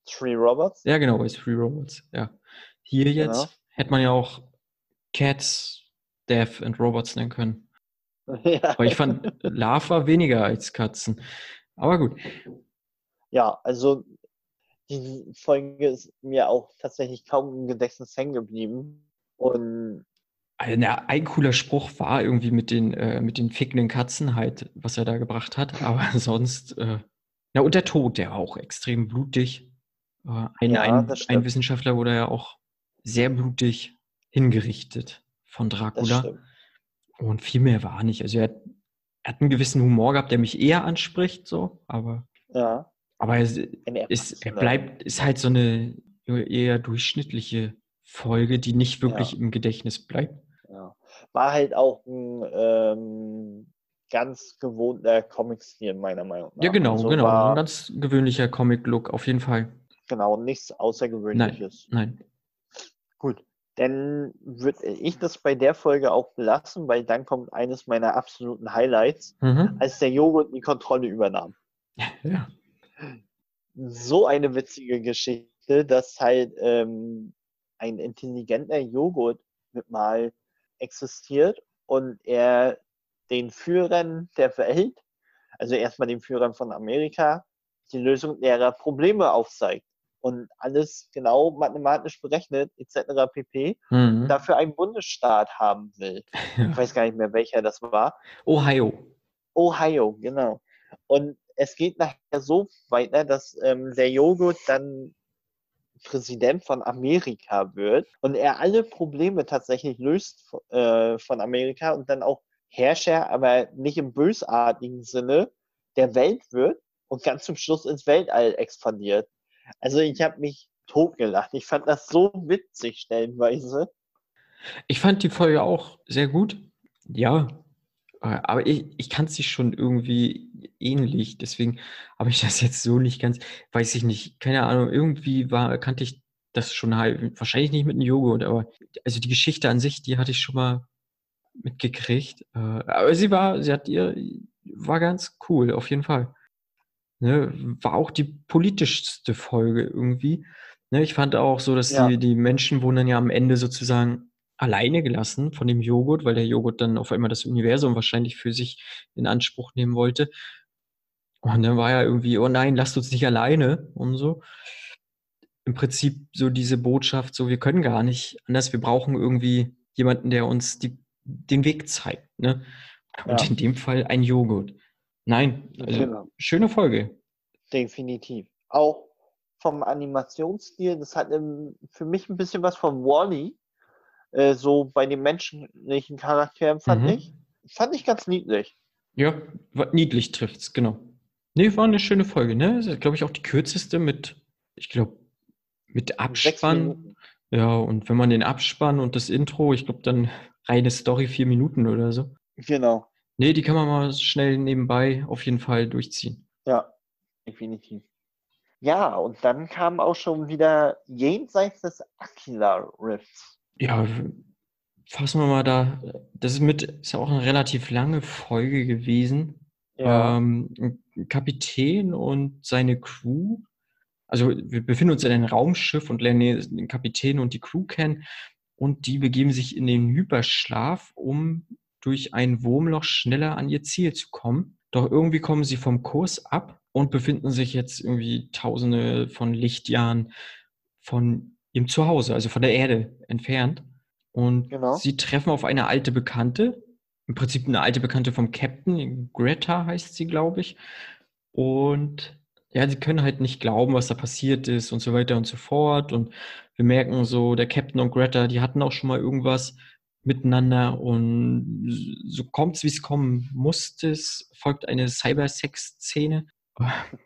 Three Roberts. Ja, genau, bei Three Robots, ja. Hier jetzt Genau. hätte man ja auch Cats, Death and Robots nennen können. ja. Aber ich fand Lava weniger als Katzen. Aber gut. ja, also die Folge ist mir auch tatsächlich kaum im Gedächtnis hängen geblieben. Und Also, na, ein cooler Spruch war irgendwie mit den, äh, mit den fickenden Katzen halt, was er da gebracht hat. Aber sonst, äh, ja, und der Tod, der war auch extrem blutig. Äh, ein, Ja, ein, ein. Wissenschaftler wurde ja auch sehr blutig hingerichtet von Dracula. Und viel mehr war nicht. Also er hat, er hat einen gewissen Humor gehabt, der mich eher anspricht, so, aber, Ja. Aber er ist, Ein ist, er Erwachsener. bleibt, ist halt so eine eher durchschnittliche Folge, die nicht wirklich Ja. im Gedächtnis bleibt. Ja. War halt auch ein ähm, ganz gewohnter Comic-Stil, meiner Meinung nach. Ja, genau, Also genau. Ein ganz gewöhnlicher Comic-Look, auf jeden Fall. genau, nichts Außergewöhnliches. Nein. Gut, dann würde ich das bei der Folge auch belassen, weil dann kommt eines meiner absoluten Highlights, Mhm. als der Joghurt die Kontrolle übernahm. Ja. So eine witzige Geschichte, dass halt ähm, ein intelligenter Joghurt mit mal existiert und er den Führern der Welt, also erstmal den Führern von Amerika, die Lösung ihrer Probleme aufzeigt und alles genau mathematisch berechnet, etc. pp. Mhm. dafür einen Bundesstaat haben will. Ja. Ich weiß gar nicht mehr, welcher das war. Ohio. Ohio, genau. Und es geht nachher so weiter, dass ähm, der Joghurt dann Präsident von Amerika wird und er alle Probleme tatsächlich löst äh, von Amerika und dann auch Herrscher, aber nicht im bösartigen Sinne, der Welt wird und ganz zum Schluss ins Weltall expandiert. Also ich habe mich totgelacht. Ich fand das so witzig stellenweise. Ich fand die Folge auch sehr gut. Ja. Äh, Aber ich, ich kann sie schon irgendwie ähnlich. Deswegen habe ich das jetzt so nicht ganz, weiß ich nicht, keine Ahnung, irgendwie war, kannte ich das schon halt, wahrscheinlich nicht mit einem Joghurt, aber also die Geschichte an sich, die hatte ich schon mal mitgekriegt. Äh, Aber sie war, sie hat ihr, war ganz cool, auf jeden Fall. Ne, war auch die politischste Folge irgendwie. Ne, ich fand auch so, dass Ja. die, die Menschen wurden dann ja am Ende sozusagen alleine gelassen von dem Joghurt, weil der Joghurt dann auf einmal das Universum wahrscheinlich für sich in Anspruch nehmen wollte. Und dann war ja irgendwie, oh nein, lasst uns nicht alleine und so. Im Prinzip so diese Botschaft, so wir können gar nicht anders, wir brauchen irgendwie jemanden, der uns die, den Weg zeigt. Ne? Und Ja. in dem Fall ein Joghurt. Nein, also Genau. schöne Folge. Definitiv. Auch vom Animationsstil, das hat ähm, für mich ein bisschen was von Wally, äh, so bei den menschlichen Charakteren fand Mhm. ich. Fand ich ganz niedlich. Ja, niedlich trifft's, genau. Nee, war eine schöne Folge, ne? Ist, glaube ich, auch die kürzeste mit, ich glaube, mit Abspann. Ja, und wenn man den Abspann und das Intro, ich glaube, dann reine Story vier Minuten oder so. Genau. Nee, die kann man mal schnell nebenbei auf jeden Fall durchziehen. Ja, definitiv. Ja, und dann kam auch schon wieder jenseits des Aquila Rifts. Ja, fassen wir mal da. Das ist mit, ist ja auch eine relativ lange Folge gewesen. Ja, Ähm, Kapitän und seine Crew. Also wir befinden uns in einem Raumschiff und lernen den Kapitän und die Crew kennen. und die begeben sich in den Hyperschlaf, um durch ein Wurmloch schneller an ihr Ziel zu kommen. Doch irgendwie kommen sie vom Kurs ab und befinden sich jetzt irgendwie tausende von Lichtjahren von ihrem Zuhause, also von der Erde entfernt. Und Genau. sie treffen auf eine alte Bekannte, im Prinzip eine alte Bekannte vom Captain, Greta heißt sie, glaube ich. Und ja, sie können halt nicht glauben, was da passiert ist und so weiter und so fort. Und wir merken so, der Captain und Greta, die hatten auch schon mal irgendwas miteinander und so kommt es, wie es kommen musste. Es folgt eine Cybersex-Szene.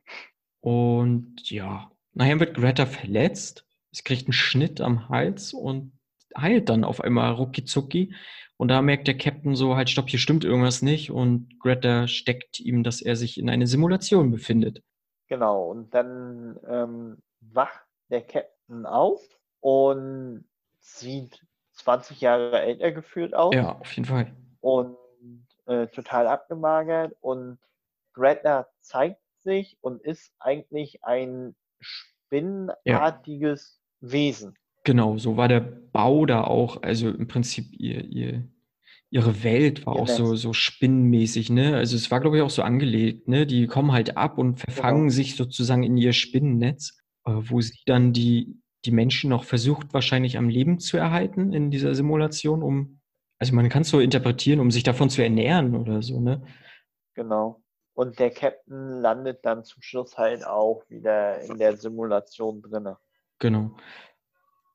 Und ja, nachher wird Greta verletzt. Sie kriegt einen Schnitt am Hals und heilt dann auf einmal rucki zucki. Und da merkt der Captain so, halt, stopp, hier stimmt irgendwas nicht. Und Greta steckt ihm, dass er sich in einer Simulation befindet. Genau, und dann ähm, wacht der Captain auf und sieht 20 Jahre älter gefühlt aus Ja, auf jeden Fall. und äh, total abgemagert. Und Greta zeigt sich und ist eigentlich ein spinnenartiges Wesen. Genau, so war der Bau da auch. Also im Prinzip ihr, ihr, ihre Welt war Ihr auch so, Netz. so spinnenmäßig, ne? Also es war, glaube ich, auch so angelegt, ne? Die kommen halt ab und verfangen Genau. sich sozusagen in ihr Spinnennetz, äh, wo sie dann die, die Menschen noch versucht, wahrscheinlich am Leben zu erhalten in dieser Simulation, um, also man kann es so interpretieren, um sich davon zu ernähren oder so, ne? Genau. Und der Captain landet dann zum Schluss halt auch wieder in der Simulation drinne. Genau.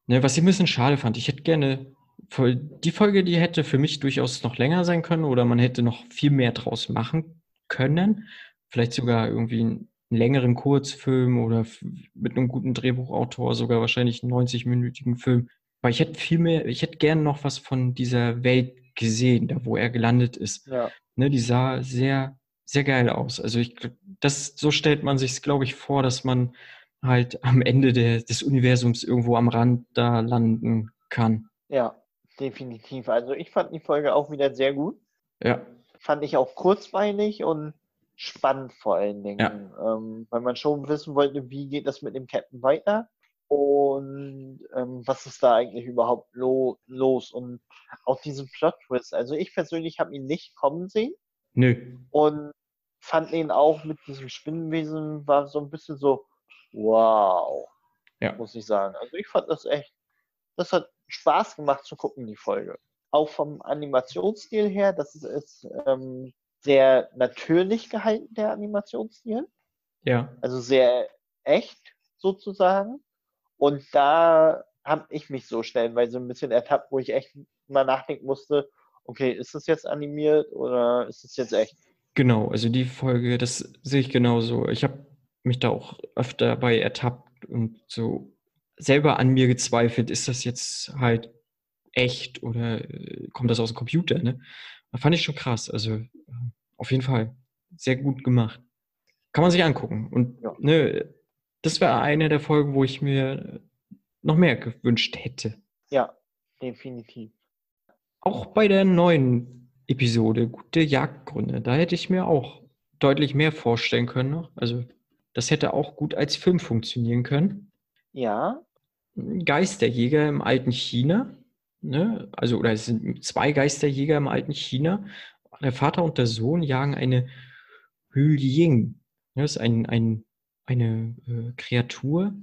Ne, was ich ein bisschen schade fand, ich hätte gerne, die Folge, die hätte für mich durchaus noch länger sein können oder man hätte noch viel mehr draus machen können. Vielleicht sogar irgendwie einen längeren Kurzfilm oder mit einem guten Drehbuchautor sogar wahrscheinlich einen 90-minütigen Film. Aber ich hätte viel mehr, ich hätte gerne noch was von dieser Welt gesehen, da wo er gelandet ist. Ja, Ne, die sah sehr, sehr geil aus. Also ich, das, so stellt man sich glaube ich, vor, dass man halt am Ende der, des Universums irgendwo am Rand da landen kann. ja, definitiv. Also ich fand die Folge auch wieder sehr gut. Ja, Fand ich auch kurzweilig und spannend vor allen Dingen. Ja. Ähm, weil man schon wissen wollte, wie geht das mit dem Captain weiter und ähm, was ist da eigentlich überhaupt lo los und auch diesen Plot-Twist. Also ich persönlich habe ihn nicht kommen sehen. nö. und fand ihn auch mit diesem Spinnenwesen war so ein bisschen so, wow, Ja. muss ich sagen. Also ich fand das echt, das hat Spaß gemacht zu gucken, die Folge. Auch vom Animationsstil her, das ist, ist ähm, sehr natürlich gehalten, der Animationsstil. Ja, Also sehr echt sozusagen. Und da habe ich mich so stellenweise ein bisschen ertappt, wo ich echt mal nachdenken musste, okay, ist das jetzt animiert oder ist es jetzt echt? genau. Also die Folge, das sehe ich genauso. Ich habe mich da auch öfter bei ertappt und so selber an mir gezweifelt, ist das jetzt halt echt oder äh, kommt das aus dem Computer, ne? Da fand ich schon krass. Also äh, auf jeden Fall sehr gut gemacht. Kann man sich angucken. Und Ja. ne, das wäre eine der Folgen, wo ich mir noch mehr gewünscht hätte. Ja, definitiv. Auch bei der neuen Episode, gute Jagdgründe, da hätte ich mir auch deutlich mehr vorstellen können noch. Also das hätte auch gut als Film funktionieren können. Ja, Geisterjäger im alten China, ne? Also, oder es sind zwei Geisterjäger im alten China. Der Vater und der Sohn jagen eine Hülying. Das ist ein, ein, eine äh, Kreatur,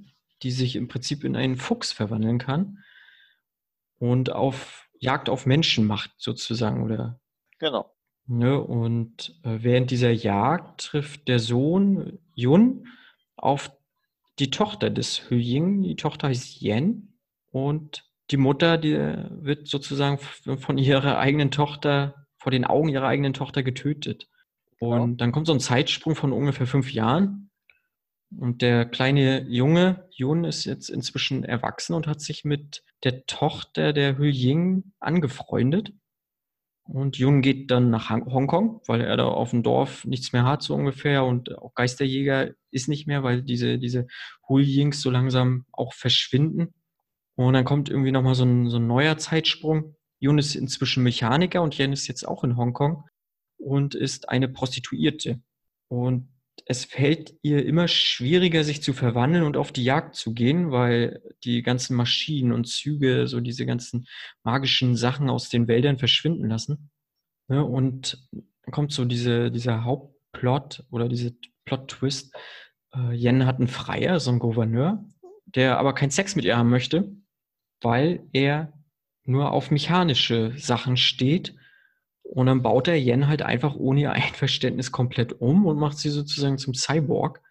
die sich im Prinzip in einen Fuchs verwandeln kann und auf Jagd auf Menschen macht, sozusagen, oder genau. Ne, und äh, während dieser Jagd trifft der Sohn Yun auf die Tochter des Hüying. Die Tochter heißt Yen und die Mutter, die wird sozusagen von ihrer eigenen Tochter, vor den Augen ihrer eigenen Tochter getötet. Genau. Und dann kommt so ein Zeitsprung von ungefähr fünf Jahren. Und der kleine Junge, Yun, ist jetzt inzwischen erwachsen und hat sich mit der Tochter der Hüying angefreundet. Und Jung geht dann nach Hongkong, weil er da auf dem Dorf nichts mehr hat, so ungefähr. Und auch Geisterjäger ist nicht mehr, weil diese, diese Hulyings so langsam auch verschwinden. Und dann kommt irgendwie nochmal so ein, so ein neuer Zeitsprung. Jun ist inzwischen Mechaniker und Jen ist jetzt auch in Hongkong und ist eine Prostituierte. Und es fällt ihr immer schwieriger, sich zu verwandeln und auf die Jagd zu gehen, weil die ganzen Maschinen und Züge, so diese ganzen magischen Sachen aus den Wäldern verschwinden lassen. Ne? Und dann kommt so diese, dieser Hauptplot oder diese Plot-Twist. Äh, Jen hat einen Freier, so einen Gouverneur, der aber keinen Sex mit ihr haben möchte, weil er nur auf mechanische Sachen steht. Und dann baut er Yen halt einfach ohne ihr Einverständnis komplett um und macht sie sozusagen zum Cyborg.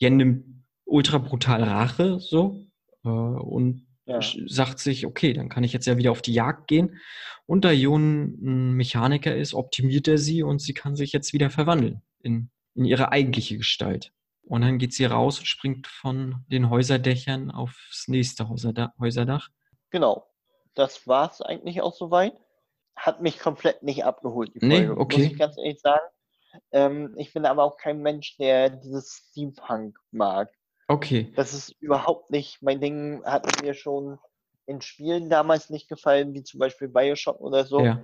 Yen nimmt ultra brutal Rache so äh, und ja. sagt sich, okay, dann kann ich jetzt ja wieder auf die Jagd gehen. Und da Jon ein Mechaniker ist, optimiert er sie und sie kann sich jetzt wieder verwandeln in, in ihre eigentliche Gestalt. Und dann geht sie raus und springt von den Häuserdächern aufs nächste Häuserdach. Genau. Das war es eigentlich auch soweit. Hat mich komplett nicht abgeholt, die Folge, nee, okay. muss ich ganz ehrlich sagen. Ähm, ich bin aber auch kein Mensch, der dieses Steampunk mag. Okay. Das ist überhaupt nicht mein Ding. Hat mir schon in Spielen damals nicht gefallen, wie zum Beispiel Bioshock oder so. Ja.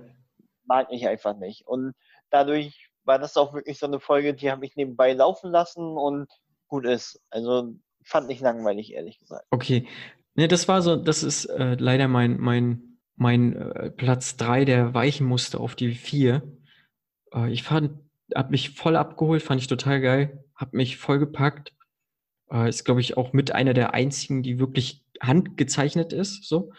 Mag ich einfach nicht. Und dadurch war das auch wirklich so eine Folge, die habe ich nebenbei laufen lassen und gut ist. Also fand ich langweilig, ehrlich gesagt. Okay. Ne, das war so, das ist äh, leider mein, mein, mein äh, Platz 3, der weichen musste auf die 4. Äh, ich fand, hab mich voll abgeholt, fand ich total geil, hab mich voll gepackt äh, ist, glaube ich, auch mit einer der einzigen, die wirklich handgezeichnet ist. So.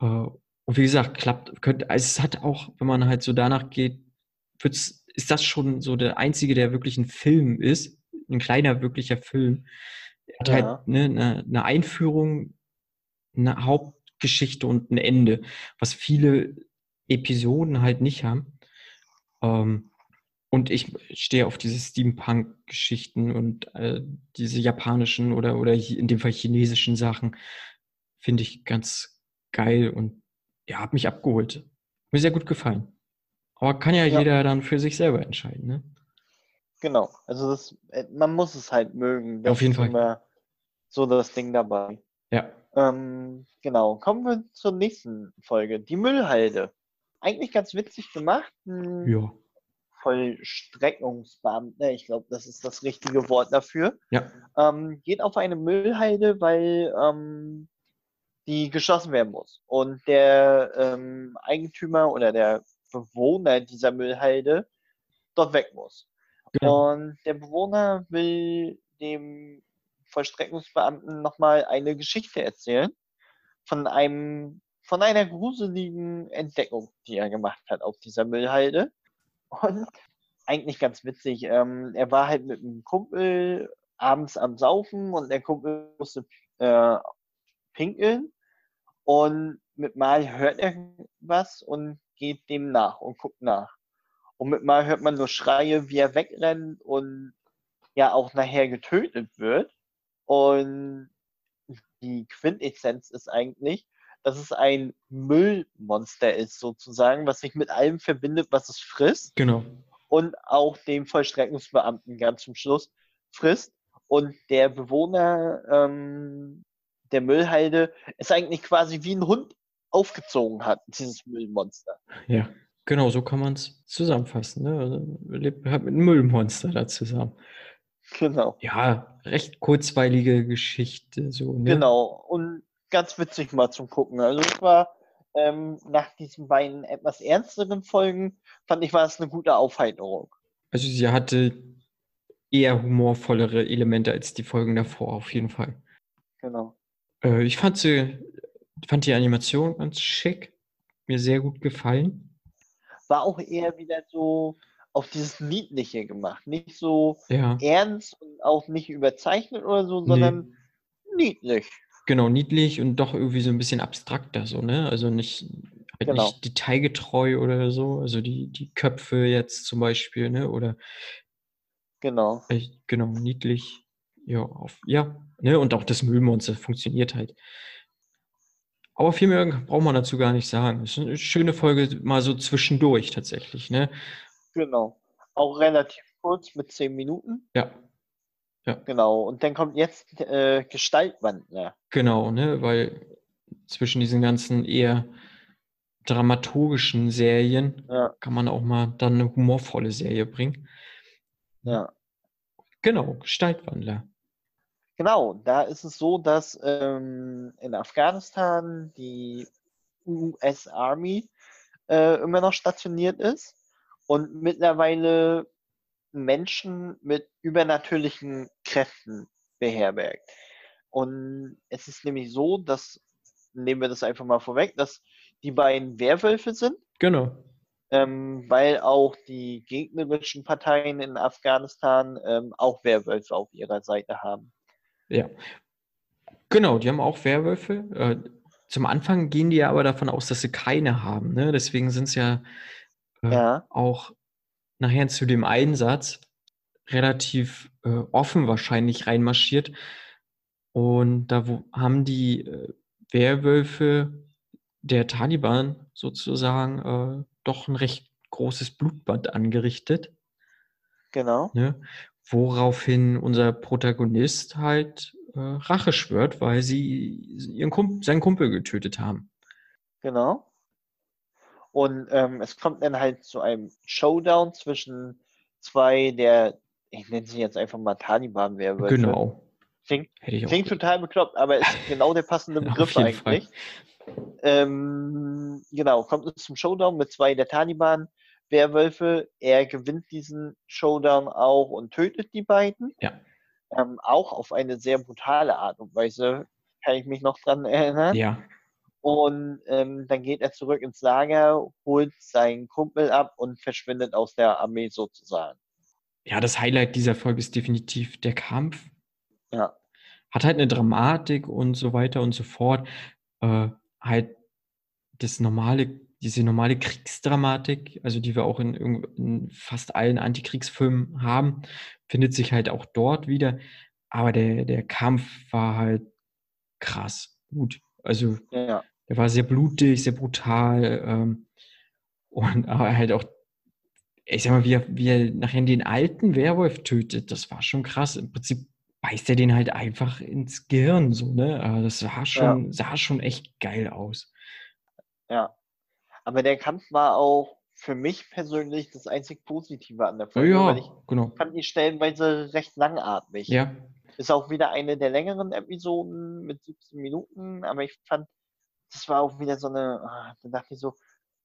Und wie gesagt, klappt, könnte, also es hat auch, wenn man halt so danach geht, wird's, ist das schon so der einzige, der wirklich ein Film ist, ein kleiner, wirklicher Film. Er hat halt ja. halt ne, eine, eine Einführung, eine Hauptgeschichte und ein Ende, was viele Episoden halt nicht haben. Ähm, und ich stehe auf diese Steampunk-Geschichten und äh, diese japanischen oder, oder in dem Fall chinesischen Sachen. Finde ich ganz geil und ja, hat mich abgeholt. Mir sehr gut gefallen. Aber kann ja, ja, jeder dann für sich selber entscheiden, ne? Genau. Also das, äh, man muss es halt mögen. Das auf jeden Fall. So das Ding dabei. Ja. Ähm, genau. Kommen wir zur nächsten Folge. Die Müllhalde. Eigentlich ganz witzig gemacht. Hm, ja Vollstreckungsbeamter, ich glaube, das ist das richtige Wort dafür, ja. ähm, geht auf eine Müllhalde, weil ähm, die geschossen werden muss. Und der ähm, Eigentümer oder der Bewohner dieser Müllhalde dort weg muss. Genau. Und der Bewohner will dem Vollstreckungsbeamten nochmal eine Geschichte erzählen von einem von einer gruseligen Entdeckung, die er gemacht hat auf dieser Müllhalde. Und eigentlich ganz witzig. Ähm, er war halt mit einem Kumpel abends am Saufen und der Kumpel musste äh, pinkeln. Und mit Mal hört er was und geht dem nach und guckt nach. Und mit Mal hört man nur Schreie, wie er wegrennt und ja auch nachher getötet wird. Und die Quintessenz ist eigentlich, dass es ein Müllmonster ist, sozusagen, was sich mit allem verbindet, was es frisst. Genau. Und auch dem Vollstreckungsbeamten ganz zum Schluss frisst. Und der Bewohner ähm, der Müllhalde ist eigentlich quasi wie ein Hund aufgezogen hat, dieses Müllmonster. Ja, genau, so kann man es zusammenfassen. Ne? Also, lebt halt mit einem Müllmonster da zusammen. Genau. Ja, recht kurzweilige Geschichte. So, ne? Genau. Und ganz witzig mal zum Gucken. Also es war ähm, nach diesen beiden etwas ernsteren Folgen, fand ich, war es eine gute Aufheiterung. Also sie hatte eher humorvollere Elemente als die Folgen davor, auf jeden Fall. Genau. Äh, ich fand sie, fand die Animation ganz schick, mir sehr gut gefallen. War auch eher wieder so auf dieses Niedliche gemacht. Nicht so ja. ernst und auch nicht überzeichnet oder so, sondern nee. niedlich. Genau, niedlich und doch irgendwie so ein bisschen abstrakter so, ne? Also nicht, halt genau. nicht detailgetreu oder so. Also die, die Köpfe jetzt zum Beispiel, ne? Oder genau. Echt, genau, niedlich. Ja, auf, ja, ne? Und auch das Müllmonster funktioniert halt. Aber viel mehr braucht man dazu gar nicht sagen. Es ist eine schöne Folge, mal so zwischendurch tatsächlich, ne? Genau. Auch relativ kurz mit zehn Minuten. Ja. Ja. Genau, und dann kommt jetzt äh, Gestaltwandler. Genau, ne, weil zwischen diesen ganzen eher dramaturgischen Serien ja. kann man auch mal dann eine humorvolle Serie bringen. Ja. Genau, Gestaltwandler. Genau, da ist es so, dass ähm, in Afghanistan die US Army äh, immer noch stationiert ist und mittlerweile Menschen mit übernatürlichen Kräften beherbergt. Und es ist nämlich so, dass, nehmen wir das einfach mal vorweg, dass die beiden Werwölfe sind. Genau. Ähm, weil auch die gegnerischen Parteien in Afghanistan ähm, auch Werwölfe auf ihrer Seite haben. Ja. Genau, die haben auch Werwölfe. Äh, zum Anfang gehen die ja aber davon aus, dass sie keine haben. Ne? Deswegen sind es ja, äh, ja, auch nachher zu dem Einsatz relativ äh, offen wahrscheinlich reinmarschiert. Und da wo, haben die äh, Werwölfe der Taliban sozusagen äh, doch ein recht großes Blutbad angerichtet. Genau. Ne? Woraufhin unser Protagonist halt äh, Rache schwört, weil sie ihren Kump seinen Kumpel getötet haben. Genau. Und ähm, es kommt dann halt zu einem Showdown zwischen zwei der, ich nenne sie jetzt einfach mal Taliban-Werwölfe. Genau. Klingt, klingt total bekloppt, aber ist genau der passende Begriff eigentlich. Ähm, genau, kommt es zum Showdown mit zwei der Taliban-Werwölfe. Er gewinnt diesen Showdown auch und tötet die beiden. Ja. Ähm, auch auf eine sehr brutale Art und Weise, kann ich mich noch dran erinnern. Ja. Und ähm, dann geht er zurück ins Lager, holt seinen Kumpel ab und verschwindet aus der Armee sozusagen. Ja, das Highlight dieser Folge ist definitiv der Kampf. Ja. Hat halt eine Dramatik und so weiter und so fort. Äh, halt das normale, diese normale Kriegsdramatik, also die wir auch in, in fast allen Antikriegsfilmen haben, findet sich halt auch dort wieder. Aber der, der Kampf war halt krass gut. Also ja. der war sehr blutig, sehr brutal ähm, und aber halt auch, ich sag mal, wie er, wie er nachher den alten Werwolf tötet, das war schon krass. Im Prinzip beißt er den halt einfach ins Gehirn, so, ne? Aber das sah schon, ja. sah schon echt geil aus. Ja. Aber der Kampf war auch für mich persönlich das einzig Positive an der Folge. Ja, weil ich genau. fand die stellenweise recht langatmig. Ja. Ist auch wieder eine der längeren Episoden mit 17 Minuten, aber ich fand, das war auch wieder so eine, ah, da dachte ich so,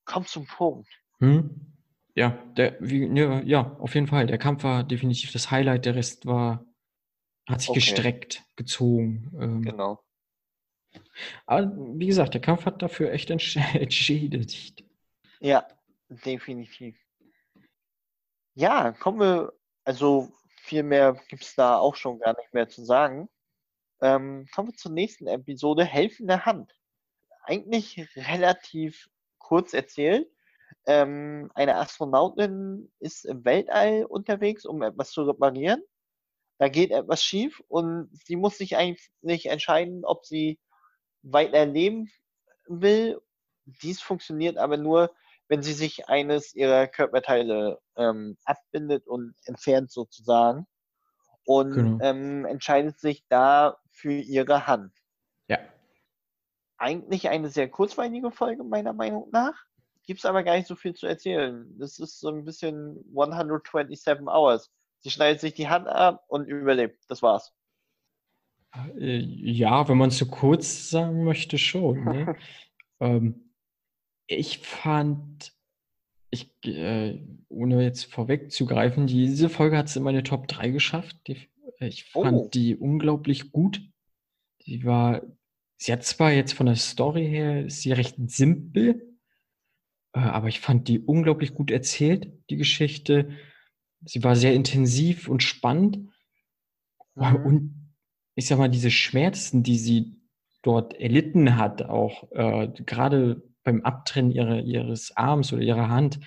komm zum Punkt. Hm. Ja, der, wie, ja, ja, auf jeden Fall. Der Kampf war definitiv das Highlight, der Rest war hat sich okay. gestreckt, gezogen. Ähm. Genau. Aber wie gesagt, der Kampf hat dafür echt entschädigt. Ja, definitiv. Ja, kommen wir, also viel mehr gibt es da auch schon gar nicht mehr zu sagen. Ähm, kommen wir zur nächsten Episode, Helfende Hand. Eigentlich relativ kurz erzählt. Ähm, eine Astronautin ist im Weltall unterwegs, um etwas zu reparieren da geht etwas schief und sie muss sich eigentlich entscheiden, ob sie weiter leben will. Dies funktioniert aber nur, wenn sie sich eines ihrer Körperteile ähm, abbindet und entfernt sozusagen und genau. ähm, entscheidet sich da für ihre Hand. Ja. Eigentlich eine sehr kurzweilige Folge meiner Meinung nach. Gibt es aber gar nicht so viel zu erzählen. Das ist so ein bisschen 127 Hours. Sie schneidet sich die Hand ab und überlebt. Das war's. Äh, ja, wenn man es so kurz sagen möchte, schon. Ne? ähm, ich fand, ich, äh, ohne jetzt vorwegzugreifen, diese Folge hat es in meine Top 3 geschafft. Die, ich fand oh. die unglaublich gut. Die war, sie hat zwar jetzt von der Story her, ist sie recht simpel, äh, aber ich fand die unglaublich gut erzählt, die Geschichte sie war sehr intensiv und spannend. Mhm. Und ich sag mal, diese Schmerzen, die sie dort erlitten hat, auch äh, gerade beim Abtrennen ihrer, ihres Arms oder ihrer Hand,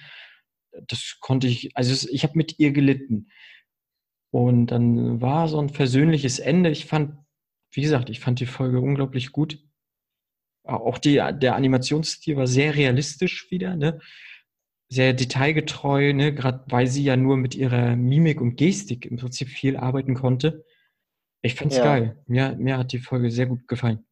das konnte ich, also ich habe mit ihr gelitten. Und dann war so ein versöhnliches Ende. Ich fand, wie gesagt, ich fand die Folge unglaublich gut. Auch die, der Animationsstil war sehr realistisch wieder. Ne? sehr detailgetreu, ne, gerade weil sie ja nur mit ihrer Mimik und Gestik im Prinzip viel arbeiten konnte. Ich fand's ja. geil. Mir, mir hat die Folge sehr gut gefallen.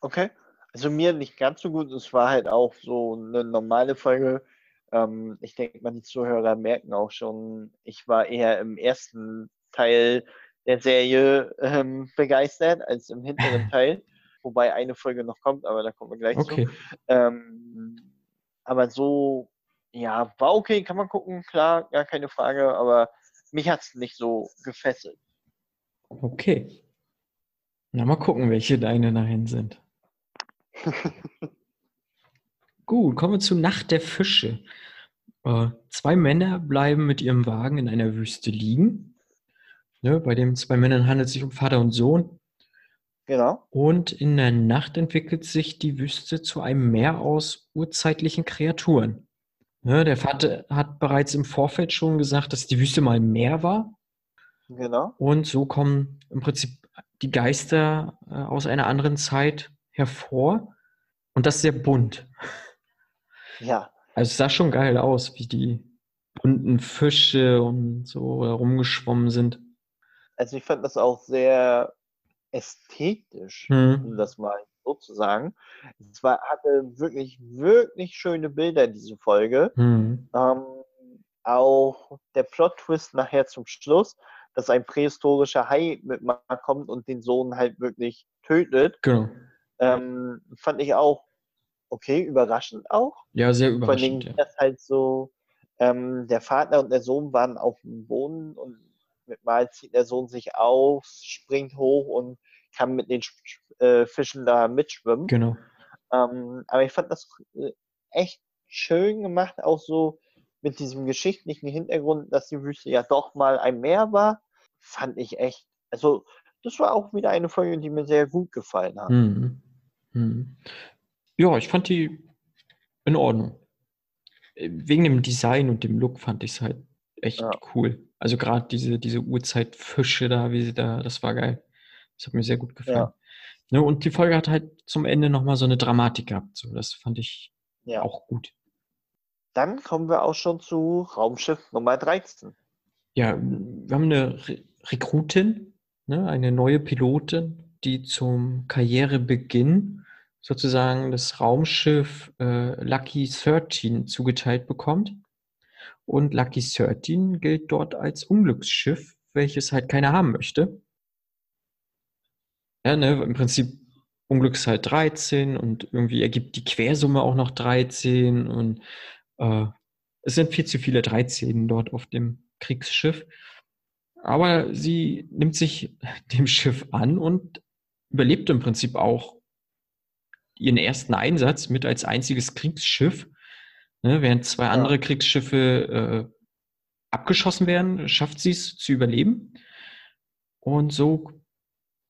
Okay. Also mir nicht ganz so gut. Es war halt auch so eine normale Folge. Ähm, ich denke mal, die Zuhörer merken auch schon, ich war eher im ersten Teil der Serie ähm, begeistert als im hinteren Teil. Wobei eine Folge noch kommt, aber da kommen wir gleich Okay. zu. Ähm, aber so, ja, war okay, kann man gucken, klar, gar keine Frage, aber mich hat es nicht so gefesselt. Okay. Na, mal gucken, welche deine dahin sind. Gut, kommen wir zu Nacht der Fische. Äh, zwei Männer bleiben mit ihrem Wagen in einer Wüste liegen. Ne, bei den zwei Männern handelt es sich um Vater und Sohn. Genau. Und in der Nacht entwickelt sich die Wüste zu einem Meer aus urzeitlichen Kreaturen. Ne, der Vater hat bereits im Vorfeld schon gesagt, dass die Wüste mal ein Meer war. Genau. Und so kommen im Prinzip die Geister äh, aus einer anderen Zeit hervor. Und das sehr bunt. Ja. Also es sah schon geil aus, wie die bunten Fische und so rumgeschwommen sind. Also ich fand das auch sehr ästhetisch, Hm. um das mal so zu sagen. Es war, hatte wirklich, wirklich schöne Bilder, diese Folge. Hm. Ähm, auch der Plot-Twist nachher zum Schluss, dass ein prähistorischer Hai mit Mark kommt und den Sohn halt wirklich tötet, Genau. Ähm, fand ich auch okay, überraschend auch. Ja, sehr Vor allen Dingen, überraschend. Ja. dass halt so, ähm, der Vater und der Sohn waren auf dem Boden und mit Mal zieht der Sohn sich auf, springt hoch und kann mit den äh, Fischen da mitschwimmen. Genau. Ähm, aber ich fand das äh, echt schön gemacht, auch so mit diesem geschichtlichen Hintergrund, dass die Wüste ja doch mal ein Meer war, fand ich echt. Also, das war auch wieder eine Folge, die mir sehr gut gefallen hat. Hm. Hm. Ja, ich fand die in Ordnung. Äh, Wegen dem Design und dem Look fand ich es halt echt Ja. cool. Also gerade diese, diese Urzeitfische da, wie sie da, das war geil. Das hat mir sehr gut gefallen. Ja. Ne, und die Folge hat halt zum Ende nochmal so eine Dramatik gehabt. So, das fand ich Ja. auch gut. Dann kommen wir auch schon zu Raumschiff Nummer 13. Ja, wir haben eine Re Rekrutin, ne, eine neue Pilotin, die zum Karrierebeginn sozusagen das Raumschiff äh, Lucky 13 zugeteilt bekommt. Und Lucky 13 gilt dort als Unglücksschiff, welches halt keiner haben möchte. Ja, ne, im Prinzip Unglückszahl 13 und irgendwie ergibt die Quersumme auch noch 13 und äh, es sind viel zu viele 13 dort auf dem Kriegsschiff. Aber sie nimmt sich dem Schiff an und überlebt im Prinzip auch ihren ersten Einsatz mit als einziges Kriegsschiff. Ne, während zwei Ja. andere Kriegsschiffe äh, abgeschossen werden, schafft sie es zu überleben. Und so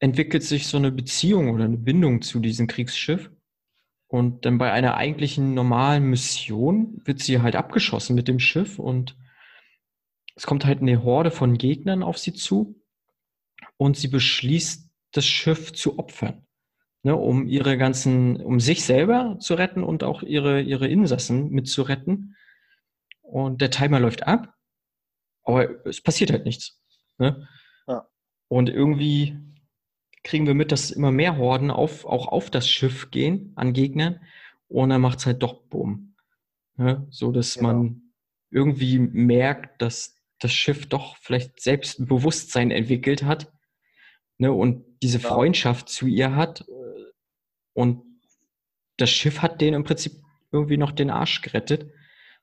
entwickelt sich so eine Beziehung oder eine Bindung zu diesem Kriegsschiff. Und dann bei einer eigentlichen normalen Mission wird sie halt abgeschossen mit dem Schiff und es kommt halt eine Horde von Gegnern auf sie zu und sie beschließt, das Schiff zu opfern, ne, um ihre ganzen, um sich selber zu retten und auch ihre, ihre Insassen mitzuretten. Und der Timer läuft ab, aber es passiert halt nichts. Ne? Ja. Und irgendwie kriegen wir mit, dass immer mehr Horden auf, auch auf das Schiff gehen an Gegnern und dann macht es halt doch Bumm. Ne? So dass Genau. man irgendwie merkt, dass das Schiff doch vielleicht selbst ein Bewusstsein entwickelt hat ne? und diese Genau. Freundschaft zu ihr hat. Und das Schiff hat denen im Prinzip irgendwie noch den Arsch gerettet,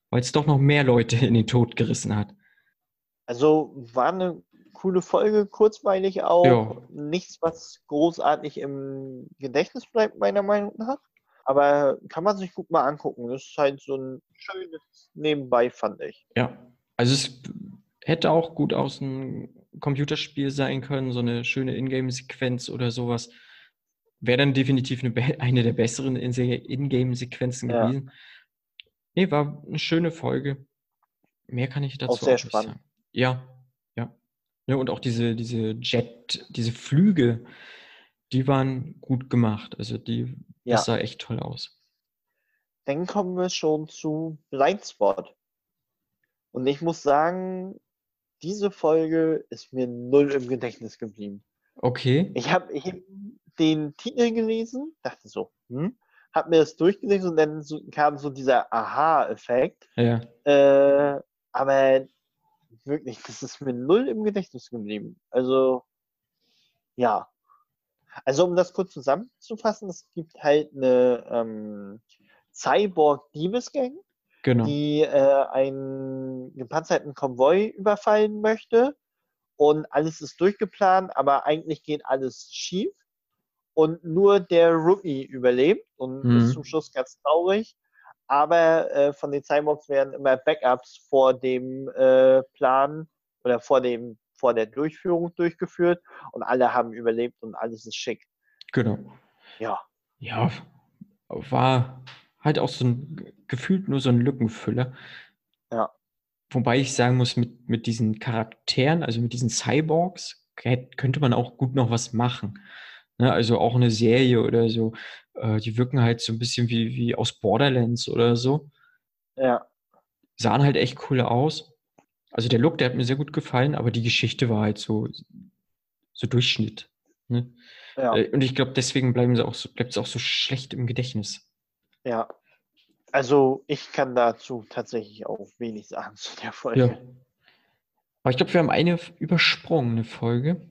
weil es doch noch mehr Leute in den Tod gerissen hat. Also war eine coole Folge, kurzweilig auch. Ja. Nichts, was großartig im Gedächtnis bleibt, meiner Meinung nach. Aber kann man sich gut mal angucken. Das ist halt so ein schönes Nebenbei, fand ich. Ja, also es hätte auch gut aus einem Computerspiel sein können, so eine schöne Ingame-Sequenz oder sowas. Wäre dann definitiv eine, eine der besseren In- Ingame-Sequenzen Ja. gewesen. Nee, war eine schöne Folge. Mehr kann ich dazu Auch sehr nicht spannend. sagen. Ja, ja. ja. Und auch diese, diese Jet, diese Flüge, die waren gut gemacht. Also die, Ja. das sah echt toll aus. Dann kommen wir schon zu Blindspot. Und ich muss sagen, diese Folge ist mir null im Gedächtnis geblieben. Okay. Ich habe ich den Titel gelesen, dachte so, hm, hab mir das durchgelesen und dann so, kam so dieser Aha-Effekt. Ja. Äh, aber wirklich, das ist mir null im Gedächtnis geblieben. Also, ja. Also, um das kurz zusammenzufassen, es gibt halt eine ähm, Cyborg-Diebesgang, Genau. die äh, einen gepanzerten Konvoi überfallen möchte. Und alles ist durchgeplant, aber eigentlich geht alles schief. Und nur der Rookie überlebt und Mhm. ist zum Schluss ganz traurig. Aber äh, von den Cyborgs werden immer Backups vor dem äh, Plan oder vor, dem, vor der Durchführung durchgeführt und alle haben überlebt und alles ist schick. Genau. Ja, Ja, war halt auch so ein, gefühlt nur so ein Lückenfüller. Ja. Wobei ich sagen muss, mit, mit diesen Charakteren, also mit diesen Cyborgs, könnte man auch gut noch was machen. Ne, also auch eine Serie oder so. Äh, die wirken halt so ein bisschen wie, wie aus Borderlands oder so. ja, Sahen halt echt cool aus. Also der Look, der hat mir sehr gut gefallen, aber die Geschichte war halt so, so Durchschnitt. Ne? ja, Äh, Und ich glaube, deswegen bleiben sie auch so, bleibt es auch so schlecht im Gedächtnis. ja. Also ich kann dazu tatsächlich auch wenig sagen zu der Folge. Ja. Aber ich glaube, wir haben eine übersprungene Folge.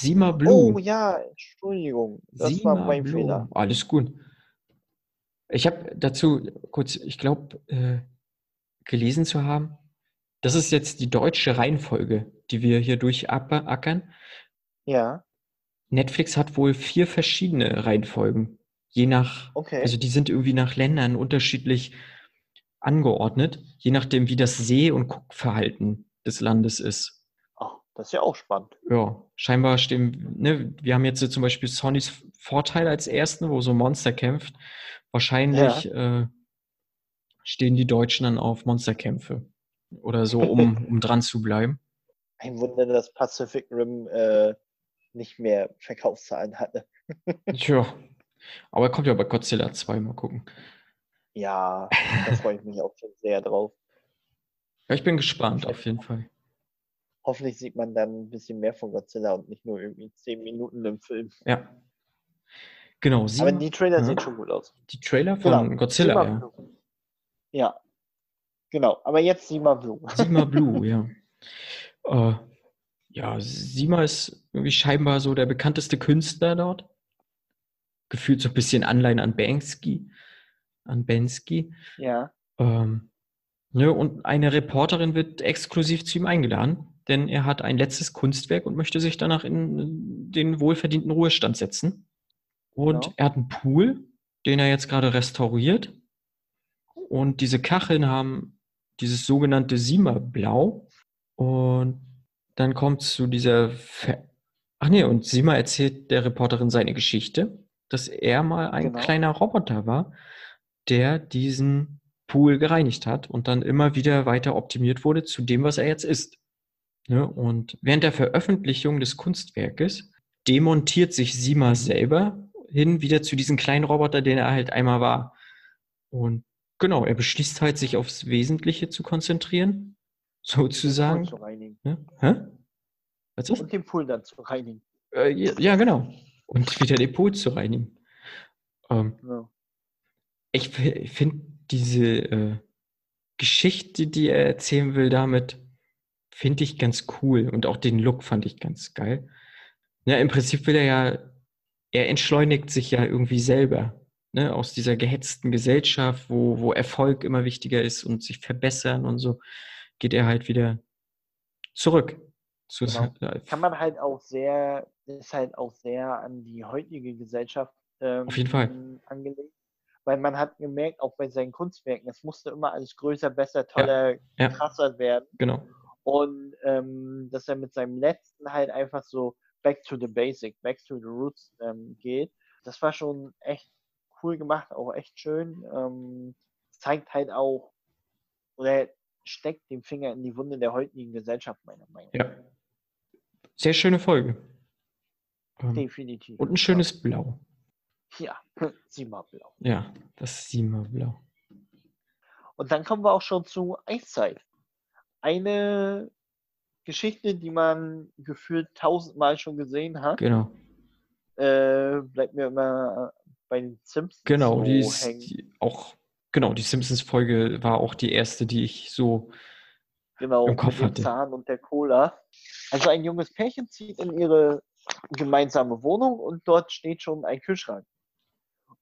Sima Blue. Oh ja, Entschuldigung. Das Sima war mein Blue. Fehler. Alles gut. Ich habe dazu kurz, ich glaube, äh, gelesen zu haben, das ist jetzt die deutsche Reihenfolge, die wir hier durchackern. Ja, Netflix hat wohl vier verschiedene Reihenfolgen, je nach, okay. also die sind irgendwie nach Ländern unterschiedlich angeordnet, je nachdem, wie das Seh- und Guckverhalten des Landes ist. Das ist ja auch spannend. Ja, scheinbar stehen, ne, wir haben jetzt zum Beispiel Sonys Vorteil als ersten, wo so ein Monster kämpft. Wahrscheinlich äh, stehen die Deutschen dann auf Monsterkämpfe oder so, um, um dran zu bleiben. Ein Wunder, dass Pacific Rim äh, nicht mehr Verkaufszahlen hatte. Tja, aber kommt ja bei Godzilla 2, mal gucken. Ja, da freue ich mich auch schon sehr drauf. Ja, ich bin gespannt auf jeden Fall. Hoffentlich sieht man dann ein bisschen mehr von Godzilla und nicht nur irgendwie zehn Minuten im Film. Ja. Genau, Aber Sima, die Trailer ja. sehen schon gut aus. die Trailer von Godzilla, Sima ja. Blue. Ja, genau. Aber jetzt Sima Blue. Sima Blue, ja. Äh, ja, Sima ist irgendwie scheinbar so der bekannteste Künstler dort. Gefühlt so ein bisschen Anleihen an Banksy. An Bensky. Ja, Ähm, ne, und eine Reporterin wird exklusiv zu ihm eingeladen, denn er hat ein letztes Kunstwerk und möchte sich danach in den wohlverdienten Ruhestand setzen. Und Genau. er hat einen Pool, den er jetzt gerade restauriert. Und diese Kacheln haben dieses sogenannte Sima-Blau. Und dann kommt zu dieser. Ver Ach nee, und Sima erzählt der Reporterin seine Geschichte, dass er mal ein Genau. kleiner Roboter war, der diesen Pool gereinigt hat und dann immer wieder weiter optimiert wurde zu dem, was er jetzt ist. Ne? Und während der Veröffentlichung des Kunstwerkes demontiert sich Sima selber hin wieder zu diesem kleinen Roboter, den er halt einmal war. Und genau, er beschließt halt, sich aufs Wesentliche zu konzentrieren, sozusagen. Pool zu reinigen. Ne? Hä? Was ist? Und den Pool dann zu reinigen. Äh, ja, ja, genau. Und wieder den Pool zu reinigen. Ähm, Ja. ich finde diese äh, Geschichte, die er erzählen will, damit finde ich ganz cool. Und auch den Look fand ich ganz geil. Ja, im Prinzip will er ja, er entschleunigt sich ja irgendwie selber. Ne, aus dieser gehetzten Gesellschaft, wo, wo Erfolg immer wichtiger ist und sich verbessern und so, geht er halt wieder zurück. Zu, Genau. Kann man halt auch sehr, ist halt auch sehr an die heutige Gesellschaft ähm, Auf jeden Fall. angelegt. Weil man hat gemerkt, auch bei seinen Kunstwerken, es musste immer alles größer, besser, toller, ja. krasser werden. genau. Und ähm, dass er mit seinem letzten halt einfach so back to the basic, back to the roots ähm, geht. Das war schon echt cool gemacht, auch echt schön. Ähm, zeigt halt auch, oder steckt den Finger in die Wunde der heutigen Gesellschaft, meiner Meinung nach. Ja. Sehr schöne Folge. Ähm, Definitiv. und ein schönes Blau. Ja, sieh mal blau. Ja, das Sima-Blau. Und dann kommen wir auch schon zu Eiszeit. Eine Geschichte, die man gefühlt tausendmal schon gesehen hat, Genau. äh, bleibt mir immer bei den Simpsons Genau, so die ist hängen. die auch, genau, die Simpsons-Folge war auch die erste, die ich so genau, Im Kopf mit dem hatte. Zahn und der Cola. Also ein junges Pärchen zieht in ihre gemeinsame Wohnung und dort steht schon ein Kühlschrank.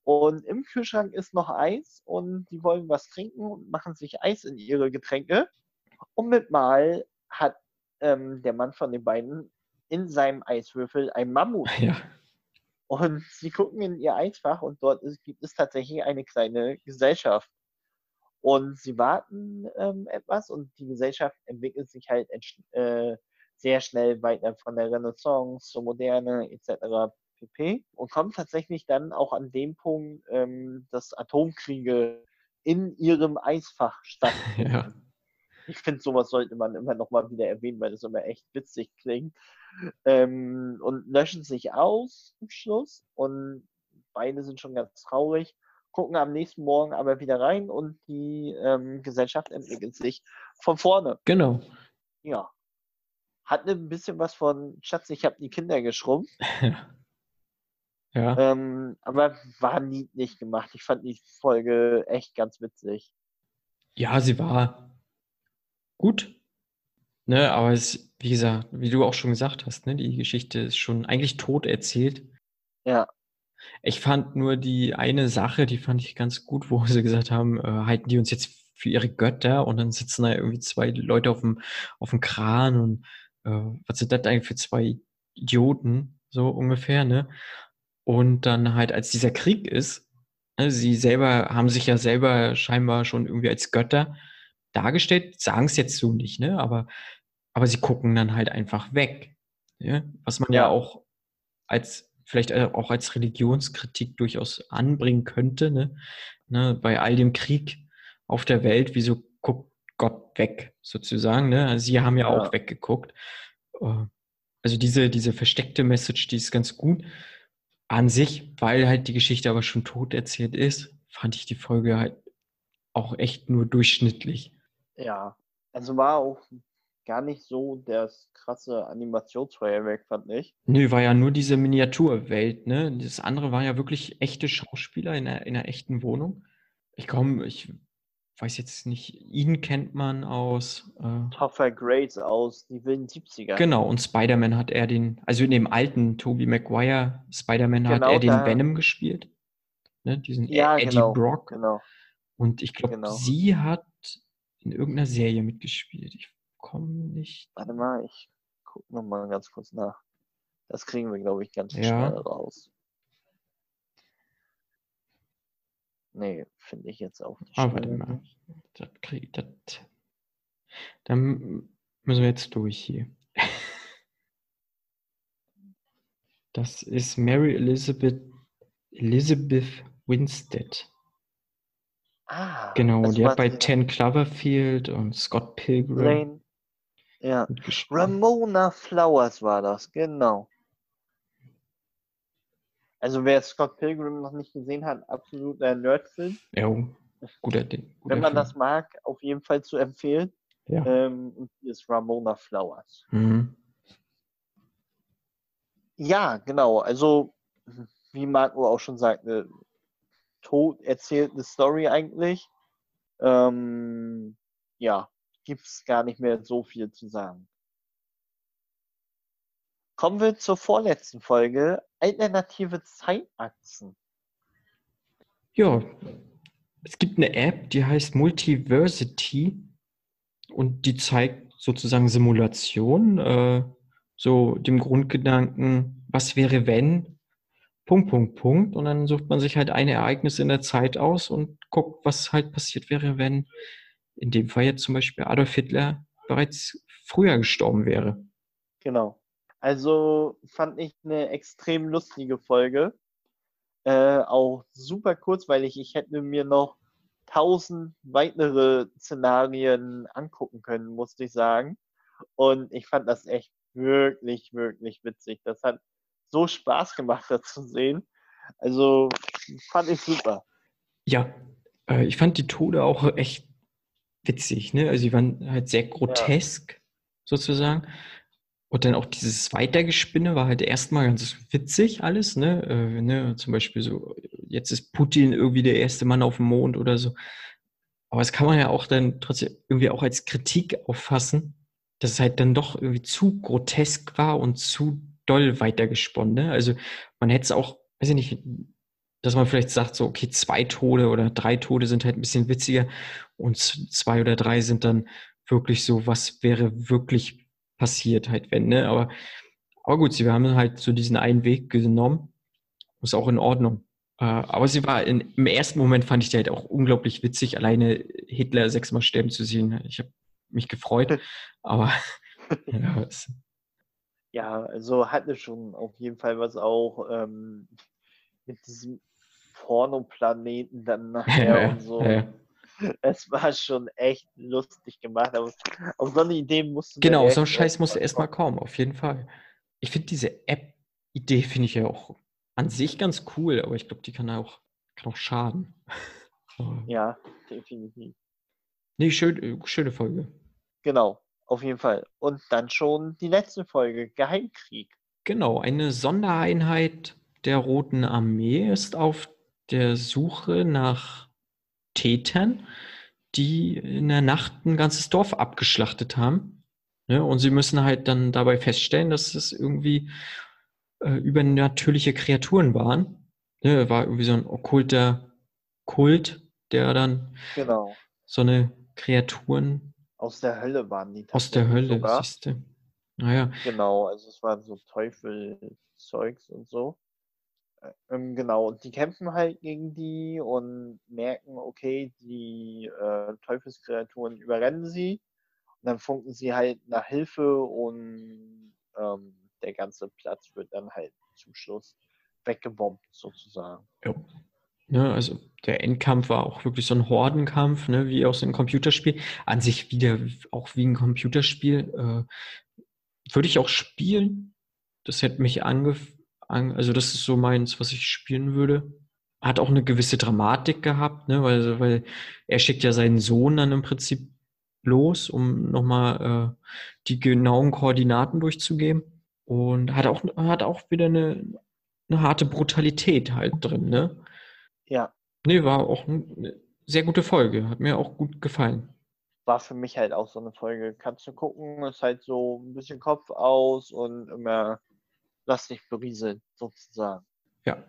Und im Kühlschrank ist noch Eis und die wollen was trinken und machen sich Eis in ihre Getränke. Und mit Mal hat ähm, der Mann von den beiden in seinem Eiswürfel ein Mammut. Ja. Und sie gucken in ihr Eisfach und dort ist, gibt es tatsächlich eine kleine Gesellschaft. Und sie warten ähm, etwas und die Gesellschaft entwickelt sich halt äh, sehr schnell weiter von der Renaissance zur Moderne etc. pp. Und kommt tatsächlich dann auch an dem Punkt, ähm, dass Atomkriege in ihrem Eisfach stattfinden. Ja. Ich finde, sowas sollte man immer noch mal wieder erwähnen, weil das immer echt witzig klingt. Ähm, und löschen sich aus zum Schluss und beide sind schon ganz traurig, gucken am nächsten Morgen aber wieder rein und die ähm, Gesellschaft entwickelt sich von vorne. Genau. Ja. Hat ein bisschen was von Schatz, ich habe die Kinder geschrumpft, Ja. ähm, aber war niedlich gemacht. Ich fand die Folge echt ganz witzig. Ja, sie war gut. Ne, aber es, wie gesagt, wie du auch schon gesagt hast, ne, die Geschichte ist schon eigentlich tot erzählt. Ja, Ich fand nur die eine Sache, die fand ich ganz gut, wo sie gesagt haben, äh, halten die uns jetzt für ihre Götter und dann sitzen da irgendwie zwei Leute auf dem, auf dem Kran und äh, was sind das eigentlich für zwei Idioten, so ungefähr, ne? Und dann halt, als dieser Krieg ist, ne, sie selber haben sich ja selber scheinbar schon irgendwie als Götter dargestellt, sagen es jetzt so nicht, ne? Aber, aber sie gucken dann halt einfach weg. Ja? Was man ja, Ja. auch als, vielleicht äh, auch als Religionskritik durchaus anbringen könnte, ne? Ne? Bei all dem Krieg auf der Welt, wieso guckt Gott weg, sozusagen, ne? Also sie haben ja, Ja. auch weggeguckt. Äh, Also diese, diese versteckte Message, die ist ganz gut an sich, weil halt die Geschichte aber schon tot erzählt ist, fand ich die Folge halt auch echt nur durchschnittlich. Ja. Also war auch gar nicht so das krasse Animationsfeuerwerk, fand ich. Nö, war ja nur diese Miniaturwelt, ne? Das andere war ja wirklich echte Schauspieler in einer, in einer echten Wohnung. Ich komme, ich weiß jetzt nicht, ihn kennt man aus, äh, Topher Grades aus die wilden 70er. genau, und Spider-Man hat er den, also in dem alten Tobey Maguire Spider-Man hat Genau, er den da- Venom gespielt, ne? Diesen Ja, Eddie genau, Brock. Genau. Und ich glaube, Genau. sie hat in irgendeiner Serie mitgespielt. Ich komme nicht. Warte mal, ich guck noch mal ganz kurz nach. Das kriegen wir, glaube ich, ganz Ja. schnell raus. Nee, finde ich jetzt auch nicht. Ah, warte mal. Das krieg, das, dann müssen wir jetzt durch hier. Das ist Mary Elizabeth Elizabeth Winstead. Ah, Genau, also die hat bei Ten Cloverfield und Scott Pilgrim Lane. Ja. Ramona Flowers war das, genau. Also wer Scott Pilgrim noch nicht gesehen hat, absoluter Nerdfilm. Ja, guter Ding. Guter Wenn man Film. das mag, auf jeden Fall zu empfehlen. Ja. Ähm, und hier ist Ramona Flowers. Mhm. Ja, genau. Also, wie Marco auch schon sagte, tot erzählt eine Story eigentlich. Ähm, ja, gibt es gar nicht mehr so viel zu sagen. Kommen wir zur vorletzten Folge. Alternative Zeitachsen. Ja, es gibt eine App, die heißt Multiversity und die zeigt sozusagen Simulationen, äh, so dem Grundgedanken, was wäre wenn, Punkt, Punkt, Punkt. Und dann sucht man sich halt ein Ereignis in der Zeit aus und guckt, was halt passiert wäre, wenn in dem Fall jetzt zum Beispiel Adolf Hitler bereits früher gestorben wäre. Genau. Also fand ich eine extrem lustige Folge. Äh, auch super kurzweilig. Ich hätte mir noch tausend weitere Szenarien angucken können, musste ich sagen. Und ich fand das echt wirklich, wirklich witzig. Das hat so Spaß gemacht, das zu sehen. Also fand ich super. Ja, äh, ich fand die Tode auch echt witzig, ne? Also die waren halt sehr grotesk, sozusagen. Und dann auch dieses Weitergespinne war halt erstmal ganz witzig alles, ne? Äh, ne? Zum Beispiel so, jetzt ist Putin irgendwie der erste Mann auf dem Mond oder so. Aber das kann man ja auch dann trotzdem irgendwie auch als Kritik auffassen, dass es halt dann doch irgendwie zu grotesk war und zu doll weitergesponnen. Ne? Also man hätte es auch, weiß ich nicht, dass man vielleicht sagt, so, okay, zwei Tode oder drei Tode sind halt ein bisschen witziger und zwei oder drei sind dann wirklich so, was wäre wirklich passiert halt, wenn, ne? Aber, aber gut, sie haben halt so diesen einen Weg genommen. Ist auch in Ordnung. Äh, aber sie war in, im ersten Moment fand ich die halt auch unglaublich witzig, alleine Hitler sechsmal sterben zu sehen. Ich habe mich gefreut, aber ja, es, ja, also hatte schon auf jeden Fall was auch ähm, mit diesem Pornoplaneten dann nachher und so. Es war schon echt lustig gemacht, aber auf so eine Idee musste Genau, so ein Scheiß musste erstmal kommen, auf jeden Fall. Ich finde diese App-Idee finde ich ja auch an sich ganz cool, aber ich glaube, die kann auch, kann auch schaden. ja, definitiv. Nee, schön, äh, schöne Folge. Genau, auf jeden Fall. Und dann schon die letzte Folge, Geheimkrieg. Genau, eine Sondereinheit der Roten Armee ist auf der Suche nach Tätern, die in der Nacht ein ganzes Dorf abgeschlachtet haben. Ja, und sie müssen halt dann dabei feststellen, dass es irgendwie äh, übernatürliche Kreaturen waren. Ja, war irgendwie so ein okkulter Kult, der dann genau. so eine Kreaturen aus der Hölle waren die. Aus der Hölle, siehst du. Naja. Genau, also es waren so Teufelzeugs und so. Ähm, genau, und die kämpfen halt gegen die und merken, okay, die äh, Teufelskreaturen überrennen sie. Und dann funken sie halt nach Hilfe und ähm, der ganze Platz wird dann halt zum Schluss weggebombt, sozusagen. Ja. Ne, also der Endkampf war auch wirklich so ein Hordenkampf, ne, wie aus einem Computerspiel. An sich wieder auch wie ein Computerspiel. Äh, würde ich auch spielen. Das hätte mich angefangen also das ist so meins, was ich spielen würde. Hat auch eine gewisse Dramatik gehabt, ne? weil, weil er schickt ja seinen Sohn dann im Prinzip los, um nochmal äh, die genauen Koordinaten durchzugeben. Und hat auch, hat auch wieder eine, eine harte Brutalität halt drin, ne? Ja. Nee, war auch eine sehr gute Folge. Hat mir auch gut gefallen. War für mich halt auch so eine Folge. Kannst du gucken, ist halt so ein bisschen Kopf aus und immer lass dich berieseln, sozusagen. Ja.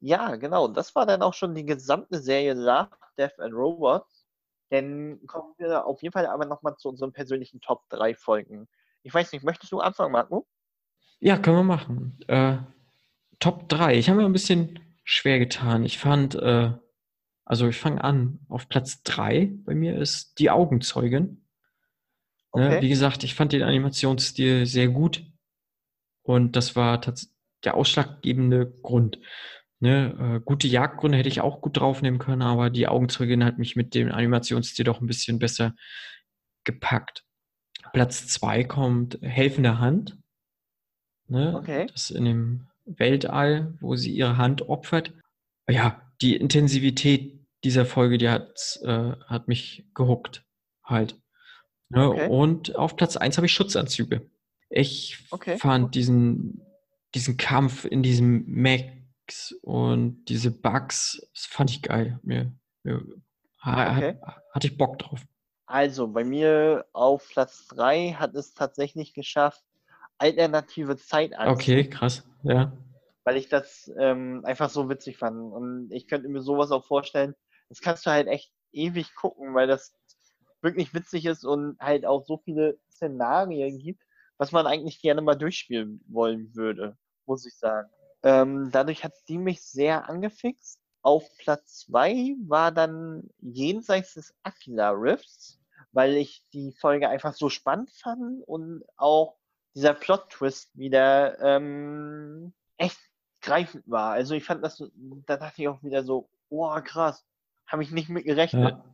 Ja, genau. Das war dann auch schon die gesamte Serie Love, Death and Robots. Dann kommen wir auf jeden Fall aber nochmal zu unseren persönlichen Top 3 Folgen. Ich weiß nicht, möchtest du anfangen, Marco? Ja, können wir machen. Äh, Top 3. Ich habe mir ein bisschen schwer getan. Ich fand, äh, also ich fange an. Auf Platz 3 bei mir ist Die Augenzeugin. Ne, okay. Äh, wie gesagt, ich fand den Animationsstil sehr gut. Und das war der ausschlaggebende Grund. Ne, äh, gute Jagdgründe hätte ich auch gut draufnehmen können, aber die Augenzeugin hat mich mit dem Animationsstil doch ein bisschen besser gepackt. Platz zwei kommt Helfende Hand. Ne, okay. Das in dem Weltall, wo sie ihre Hand opfert. Ja, die Intensivität dieser Folge, die hat, äh, hat mich gehuckt halt. Ne, okay. Und auf Platz eins habe ich Schutzanzüge. Ich okay. fand diesen, diesen Kampf in diesem Max und diese Bugs, das fand ich geil. Mir, mir okay. hat, hatte ich Bock drauf. Also bei mir auf Platz 3 hat es tatsächlich geschafft, alternative Zeitanzüge. Okay, krass, ja. Weil ich das ähm, einfach so witzig fand. Und ich könnte mir sowas auch vorstellen, das kannst du halt echt ewig gucken, weil das wirklich witzig ist und halt auch so viele Szenarien gibt, was man eigentlich gerne mal durchspielen wollen würde, muss ich sagen. Ähm, dadurch hat die mich sehr angefixt. Auf Platz 2 war dann jenseits des Aquila Rifts, weil ich die Folge einfach so spannend fand und auch dieser Plot-Twist wieder ähm, echt greifend war. Also ich fand das, da dachte ich auch wieder so, oh krass, habe ich nicht mit gerechnet. Ja.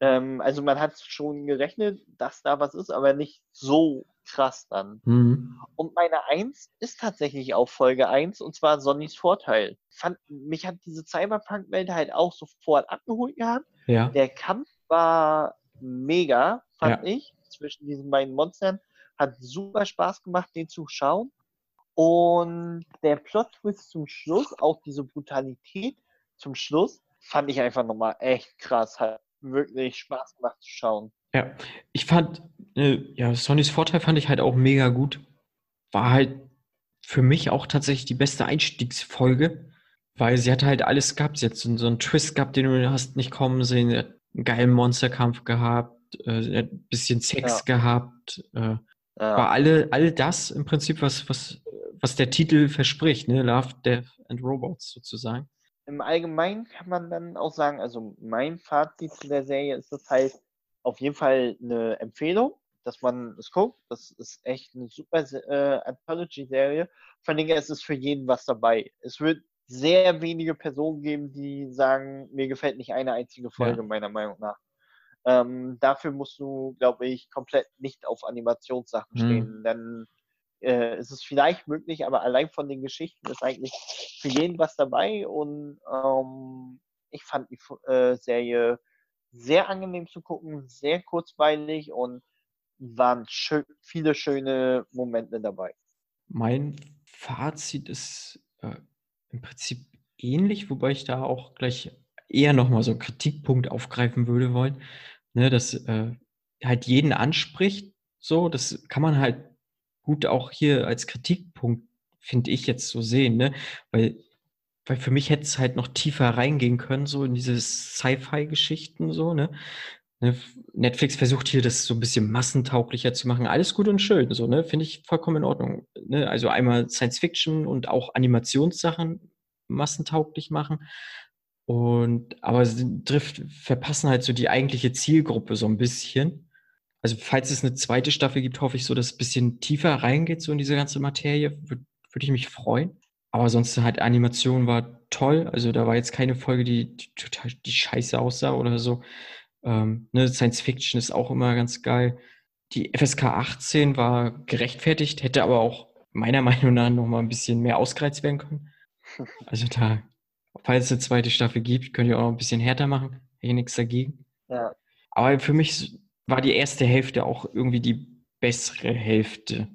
Ähm, also man hat schon gerechnet, dass da was ist, aber nicht so krass dann. Mhm. Und meine Eins ist tatsächlich auch Folge 1 und zwar Sonnys Vorteil. Fand, mich hat diese Cyberpunk-Welt halt auch sofort abgeholt gehabt. Ja. Der Kampf war mega, fand ja. ich, zwischen diesen beiden Monstern. Hat super Spaß gemacht, den zu schauen. Und der Plot-Twist zum Schluss, auch diese Brutalität zum Schluss, fand ich einfach nochmal echt krass. Hat wirklich Spaß gemacht zu schauen. Ja, ich fand, äh, ja, Sonnys Vorteil fand ich halt auch mega gut. War halt für mich auch tatsächlich die beste Einstiegsfolge, weil sie hat halt alles gehabt. Sie hat so, so einen Twist gehabt, den du hast nicht kommen sehen. Sie hat einen geilen Monsterkampf gehabt, äh, sie hat ein bisschen Sex Ja. gehabt. Äh, Ja. war alle, all das im Prinzip, was, was, was der Titel verspricht, ne? Love, Death and Robots sozusagen. Im Allgemeinen kann man dann auch sagen, also mein Fazit zu der Serie ist das halt auf jeden Fall eine Empfehlung, dass man es guckt. Das ist echt eine super äh, Anthology-Serie. Vor allem, es ist für jeden was dabei. Es wird sehr wenige Personen geben, die sagen, mir gefällt nicht eine einzige Folge, meiner Meinung nach. Ähm, dafür musst du, glaube ich, komplett nicht auf Animationssachen Mhm. stehen, denn äh, es ist vielleicht möglich, aber allein von den Geschichten ist eigentlich für jeden was dabei und ähm, ich fand die äh, Serie sehr angenehm zu gucken, sehr kurzweilig und waren schö viele schöne Momente dabei. Mein Fazit ist äh, im Prinzip ähnlich, wobei ich da auch gleich eher nochmal so einen Kritikpunkt aufgreifen würde wollen, ne, dass äh, halt jeden anspricht, so, das kann man halt gut auch hier als Kritikpunkt, finde ich jetzt so sehen, ne, weil, weil für mich hätte es halt noch tiefer reingehen können, so in diese Sci-Fi-Geschichten, so, ne, Ne, Netflix versucht hier das so ein bisschen massentauglicher zu machen. Alles gut und schön, so, ne? Finde ich vollkommen in Ordnung. Ne? Also einmal Science Fiction und auch Animationssachen massentauglich machen. Und aber sie trifft, verpassen halt so die eigentliche Zielgruppe so ein bisschen. Also, falls es eine zweite Staffel gibt, hoffe ich so, dass es ein bisschen tiefer reingeht, so in diese ganze Materie. Würde würd ich mich freuen. Aber sonst halt Animation war toll. Also da war jetzt keine Folge, die, die total die scheiße aussah oder so. Ähm, ne, Science Fiction ist auch immer ganz geil. Die FSK 18 war gerechtfertigt, hätte aber auch meiner Meinung nach noch mal ein bisschen mehr ausgereizt werden können. Also da, falls es eine zweite Staffel gibt, könnt ihr auch noch ein bisschen härter machen. Hätte ich nichts dagegen. Ja, Aber für mich war die erste Hälfte auch irgendwie die bessere Hälfte.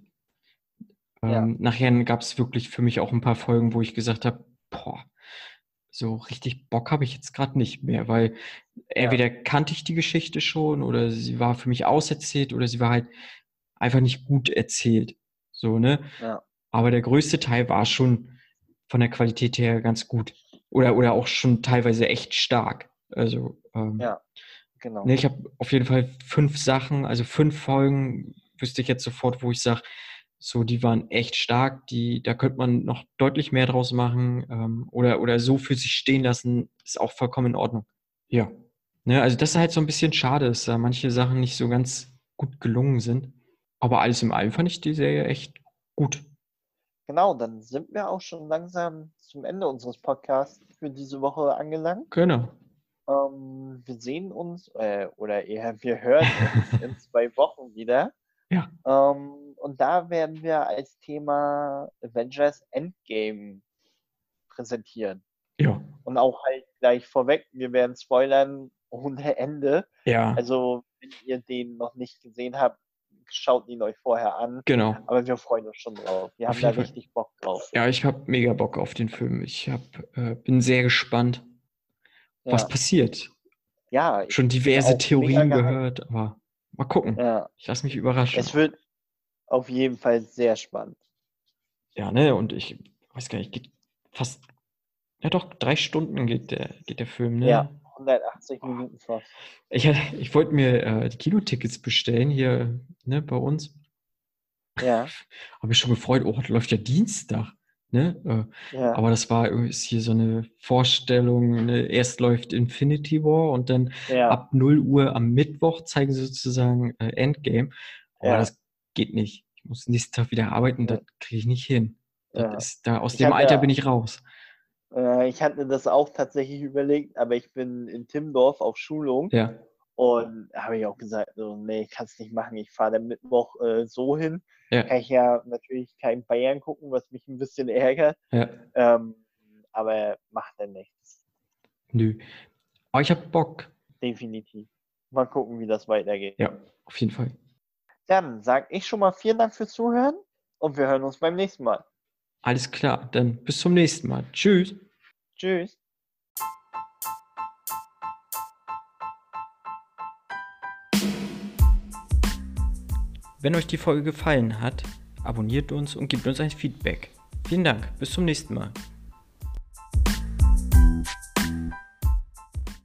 Ja. Ähm, nachher gab es wirklich für mich auch ein paar Folgen, wo ich gesagt habe, boah, so richtig Bock habe ich jetzt gerade nicht mehr, weil entweder kannte ich die Geschichte schon oder sie war für mich auserzählt oder sie war halt einfach nicht gut erzählt. So, ne? ja, Aber der größte Teil war schon von der Qualität her ganz gut. Oder, oder auch schon teilweise echt stark. Also, ähm, Ja. genau. Ne, ich habe auf jeden Fall fünf Sachen, also fünf Folgen, wüsste ich jetzt sofort, wo ich sage, so, die waren echt stark, die, da könnte man noch deutlich mehr draus machen ähm, oder, oder so für sich stehen lassen, ist auch vollkommen in Ordnung. Ja. Ne, also das ist halt so ein bisschen schade, dass da manche Sachen nicht so ganz gut gelungen sind. Aber alles in allem fand ich die Serie echt gut. Genau, dann sind wir auch schon langsam zum Ende unseres Podcasts für diese Woche angelangt. Genau. Ähm, wir sehen uns, äh, oder eher wir hören uns in zwei Wochen wieder. Ja. Ähm, und da werden wir als Thema Avengers Endgame präsentieren. Ja. Und auch halt gleich vorweg, wir werden spoilern ohne Ende. Ja, Also, wenn ihr den noch nicht gesehen habt, schaut ihn euch vorher an. genau. Aber wir freuen uns schon drauf. Wir Auf haben da Fall. richtig Bock drauf. Ja, ich habe mega Bock auf den Film. Ich hab, äh, bin sehr gespannt, was Ja, passiert. ja, ich Schon diverse Theorien gehört, aber mal gucken. ja. Ich lasse mich überraschen. Es wird auf jeden Fall sehr spannend. Ja, ne, und ich weiß gar nicht, geht fast, ja doch, drei Stunden geht der, geht der Film, ne? Ja. 180 Minuten fast. Ich, ich wollte mir äh, die Kinotickets bestellen hier, ne, bei uns. Ja, Habe mich schon gefreut, oh, das läuft ja Dienstag, ne? Äh, ja, aber das war irgendwie ist hier so eine Vorstellung, ne? Erst läuft Infinity War und dann ja, ab 0 Uhr am Mittwoch zeigen sie sozusagen äh, Endgame. Aber Ja. das geht nicht. Ich muss nächsten Tag wieder arbeiten, das kriege ich nicht hin. Ist, da, aus Ich dem Alter bin ich raus. Äh, ich hatte das auch tatsächlich überlegt, aber ich bin in Timmendorf auf Schulung Ja, und habe ich auch gesagt, so, nee, kannst nicht machen. Ich fahre dann Mittwoch äh, so hin. ja, Kann ich ja natürlich kein Bayern gucken, was mich ein bisschen ärgert. ja. Ähm, aber macht dann nichts. Nö. Aber ich habe Bock. Definitiv. Mal gucken, wie das weitergeht. Ja, auf jeden Fall. Dann sage ich schon mal vielen Dank fürs Zuhören und wir hören uns beim nächsten Mal. Alles klar, dann bis zum nächsten Mal. Tschüss. Tschüss. Wenn euch die Folge gefallen hat, abonniert uns und gebt uns ein Feedback. Vielen Dank, bis zum nächsten Mal.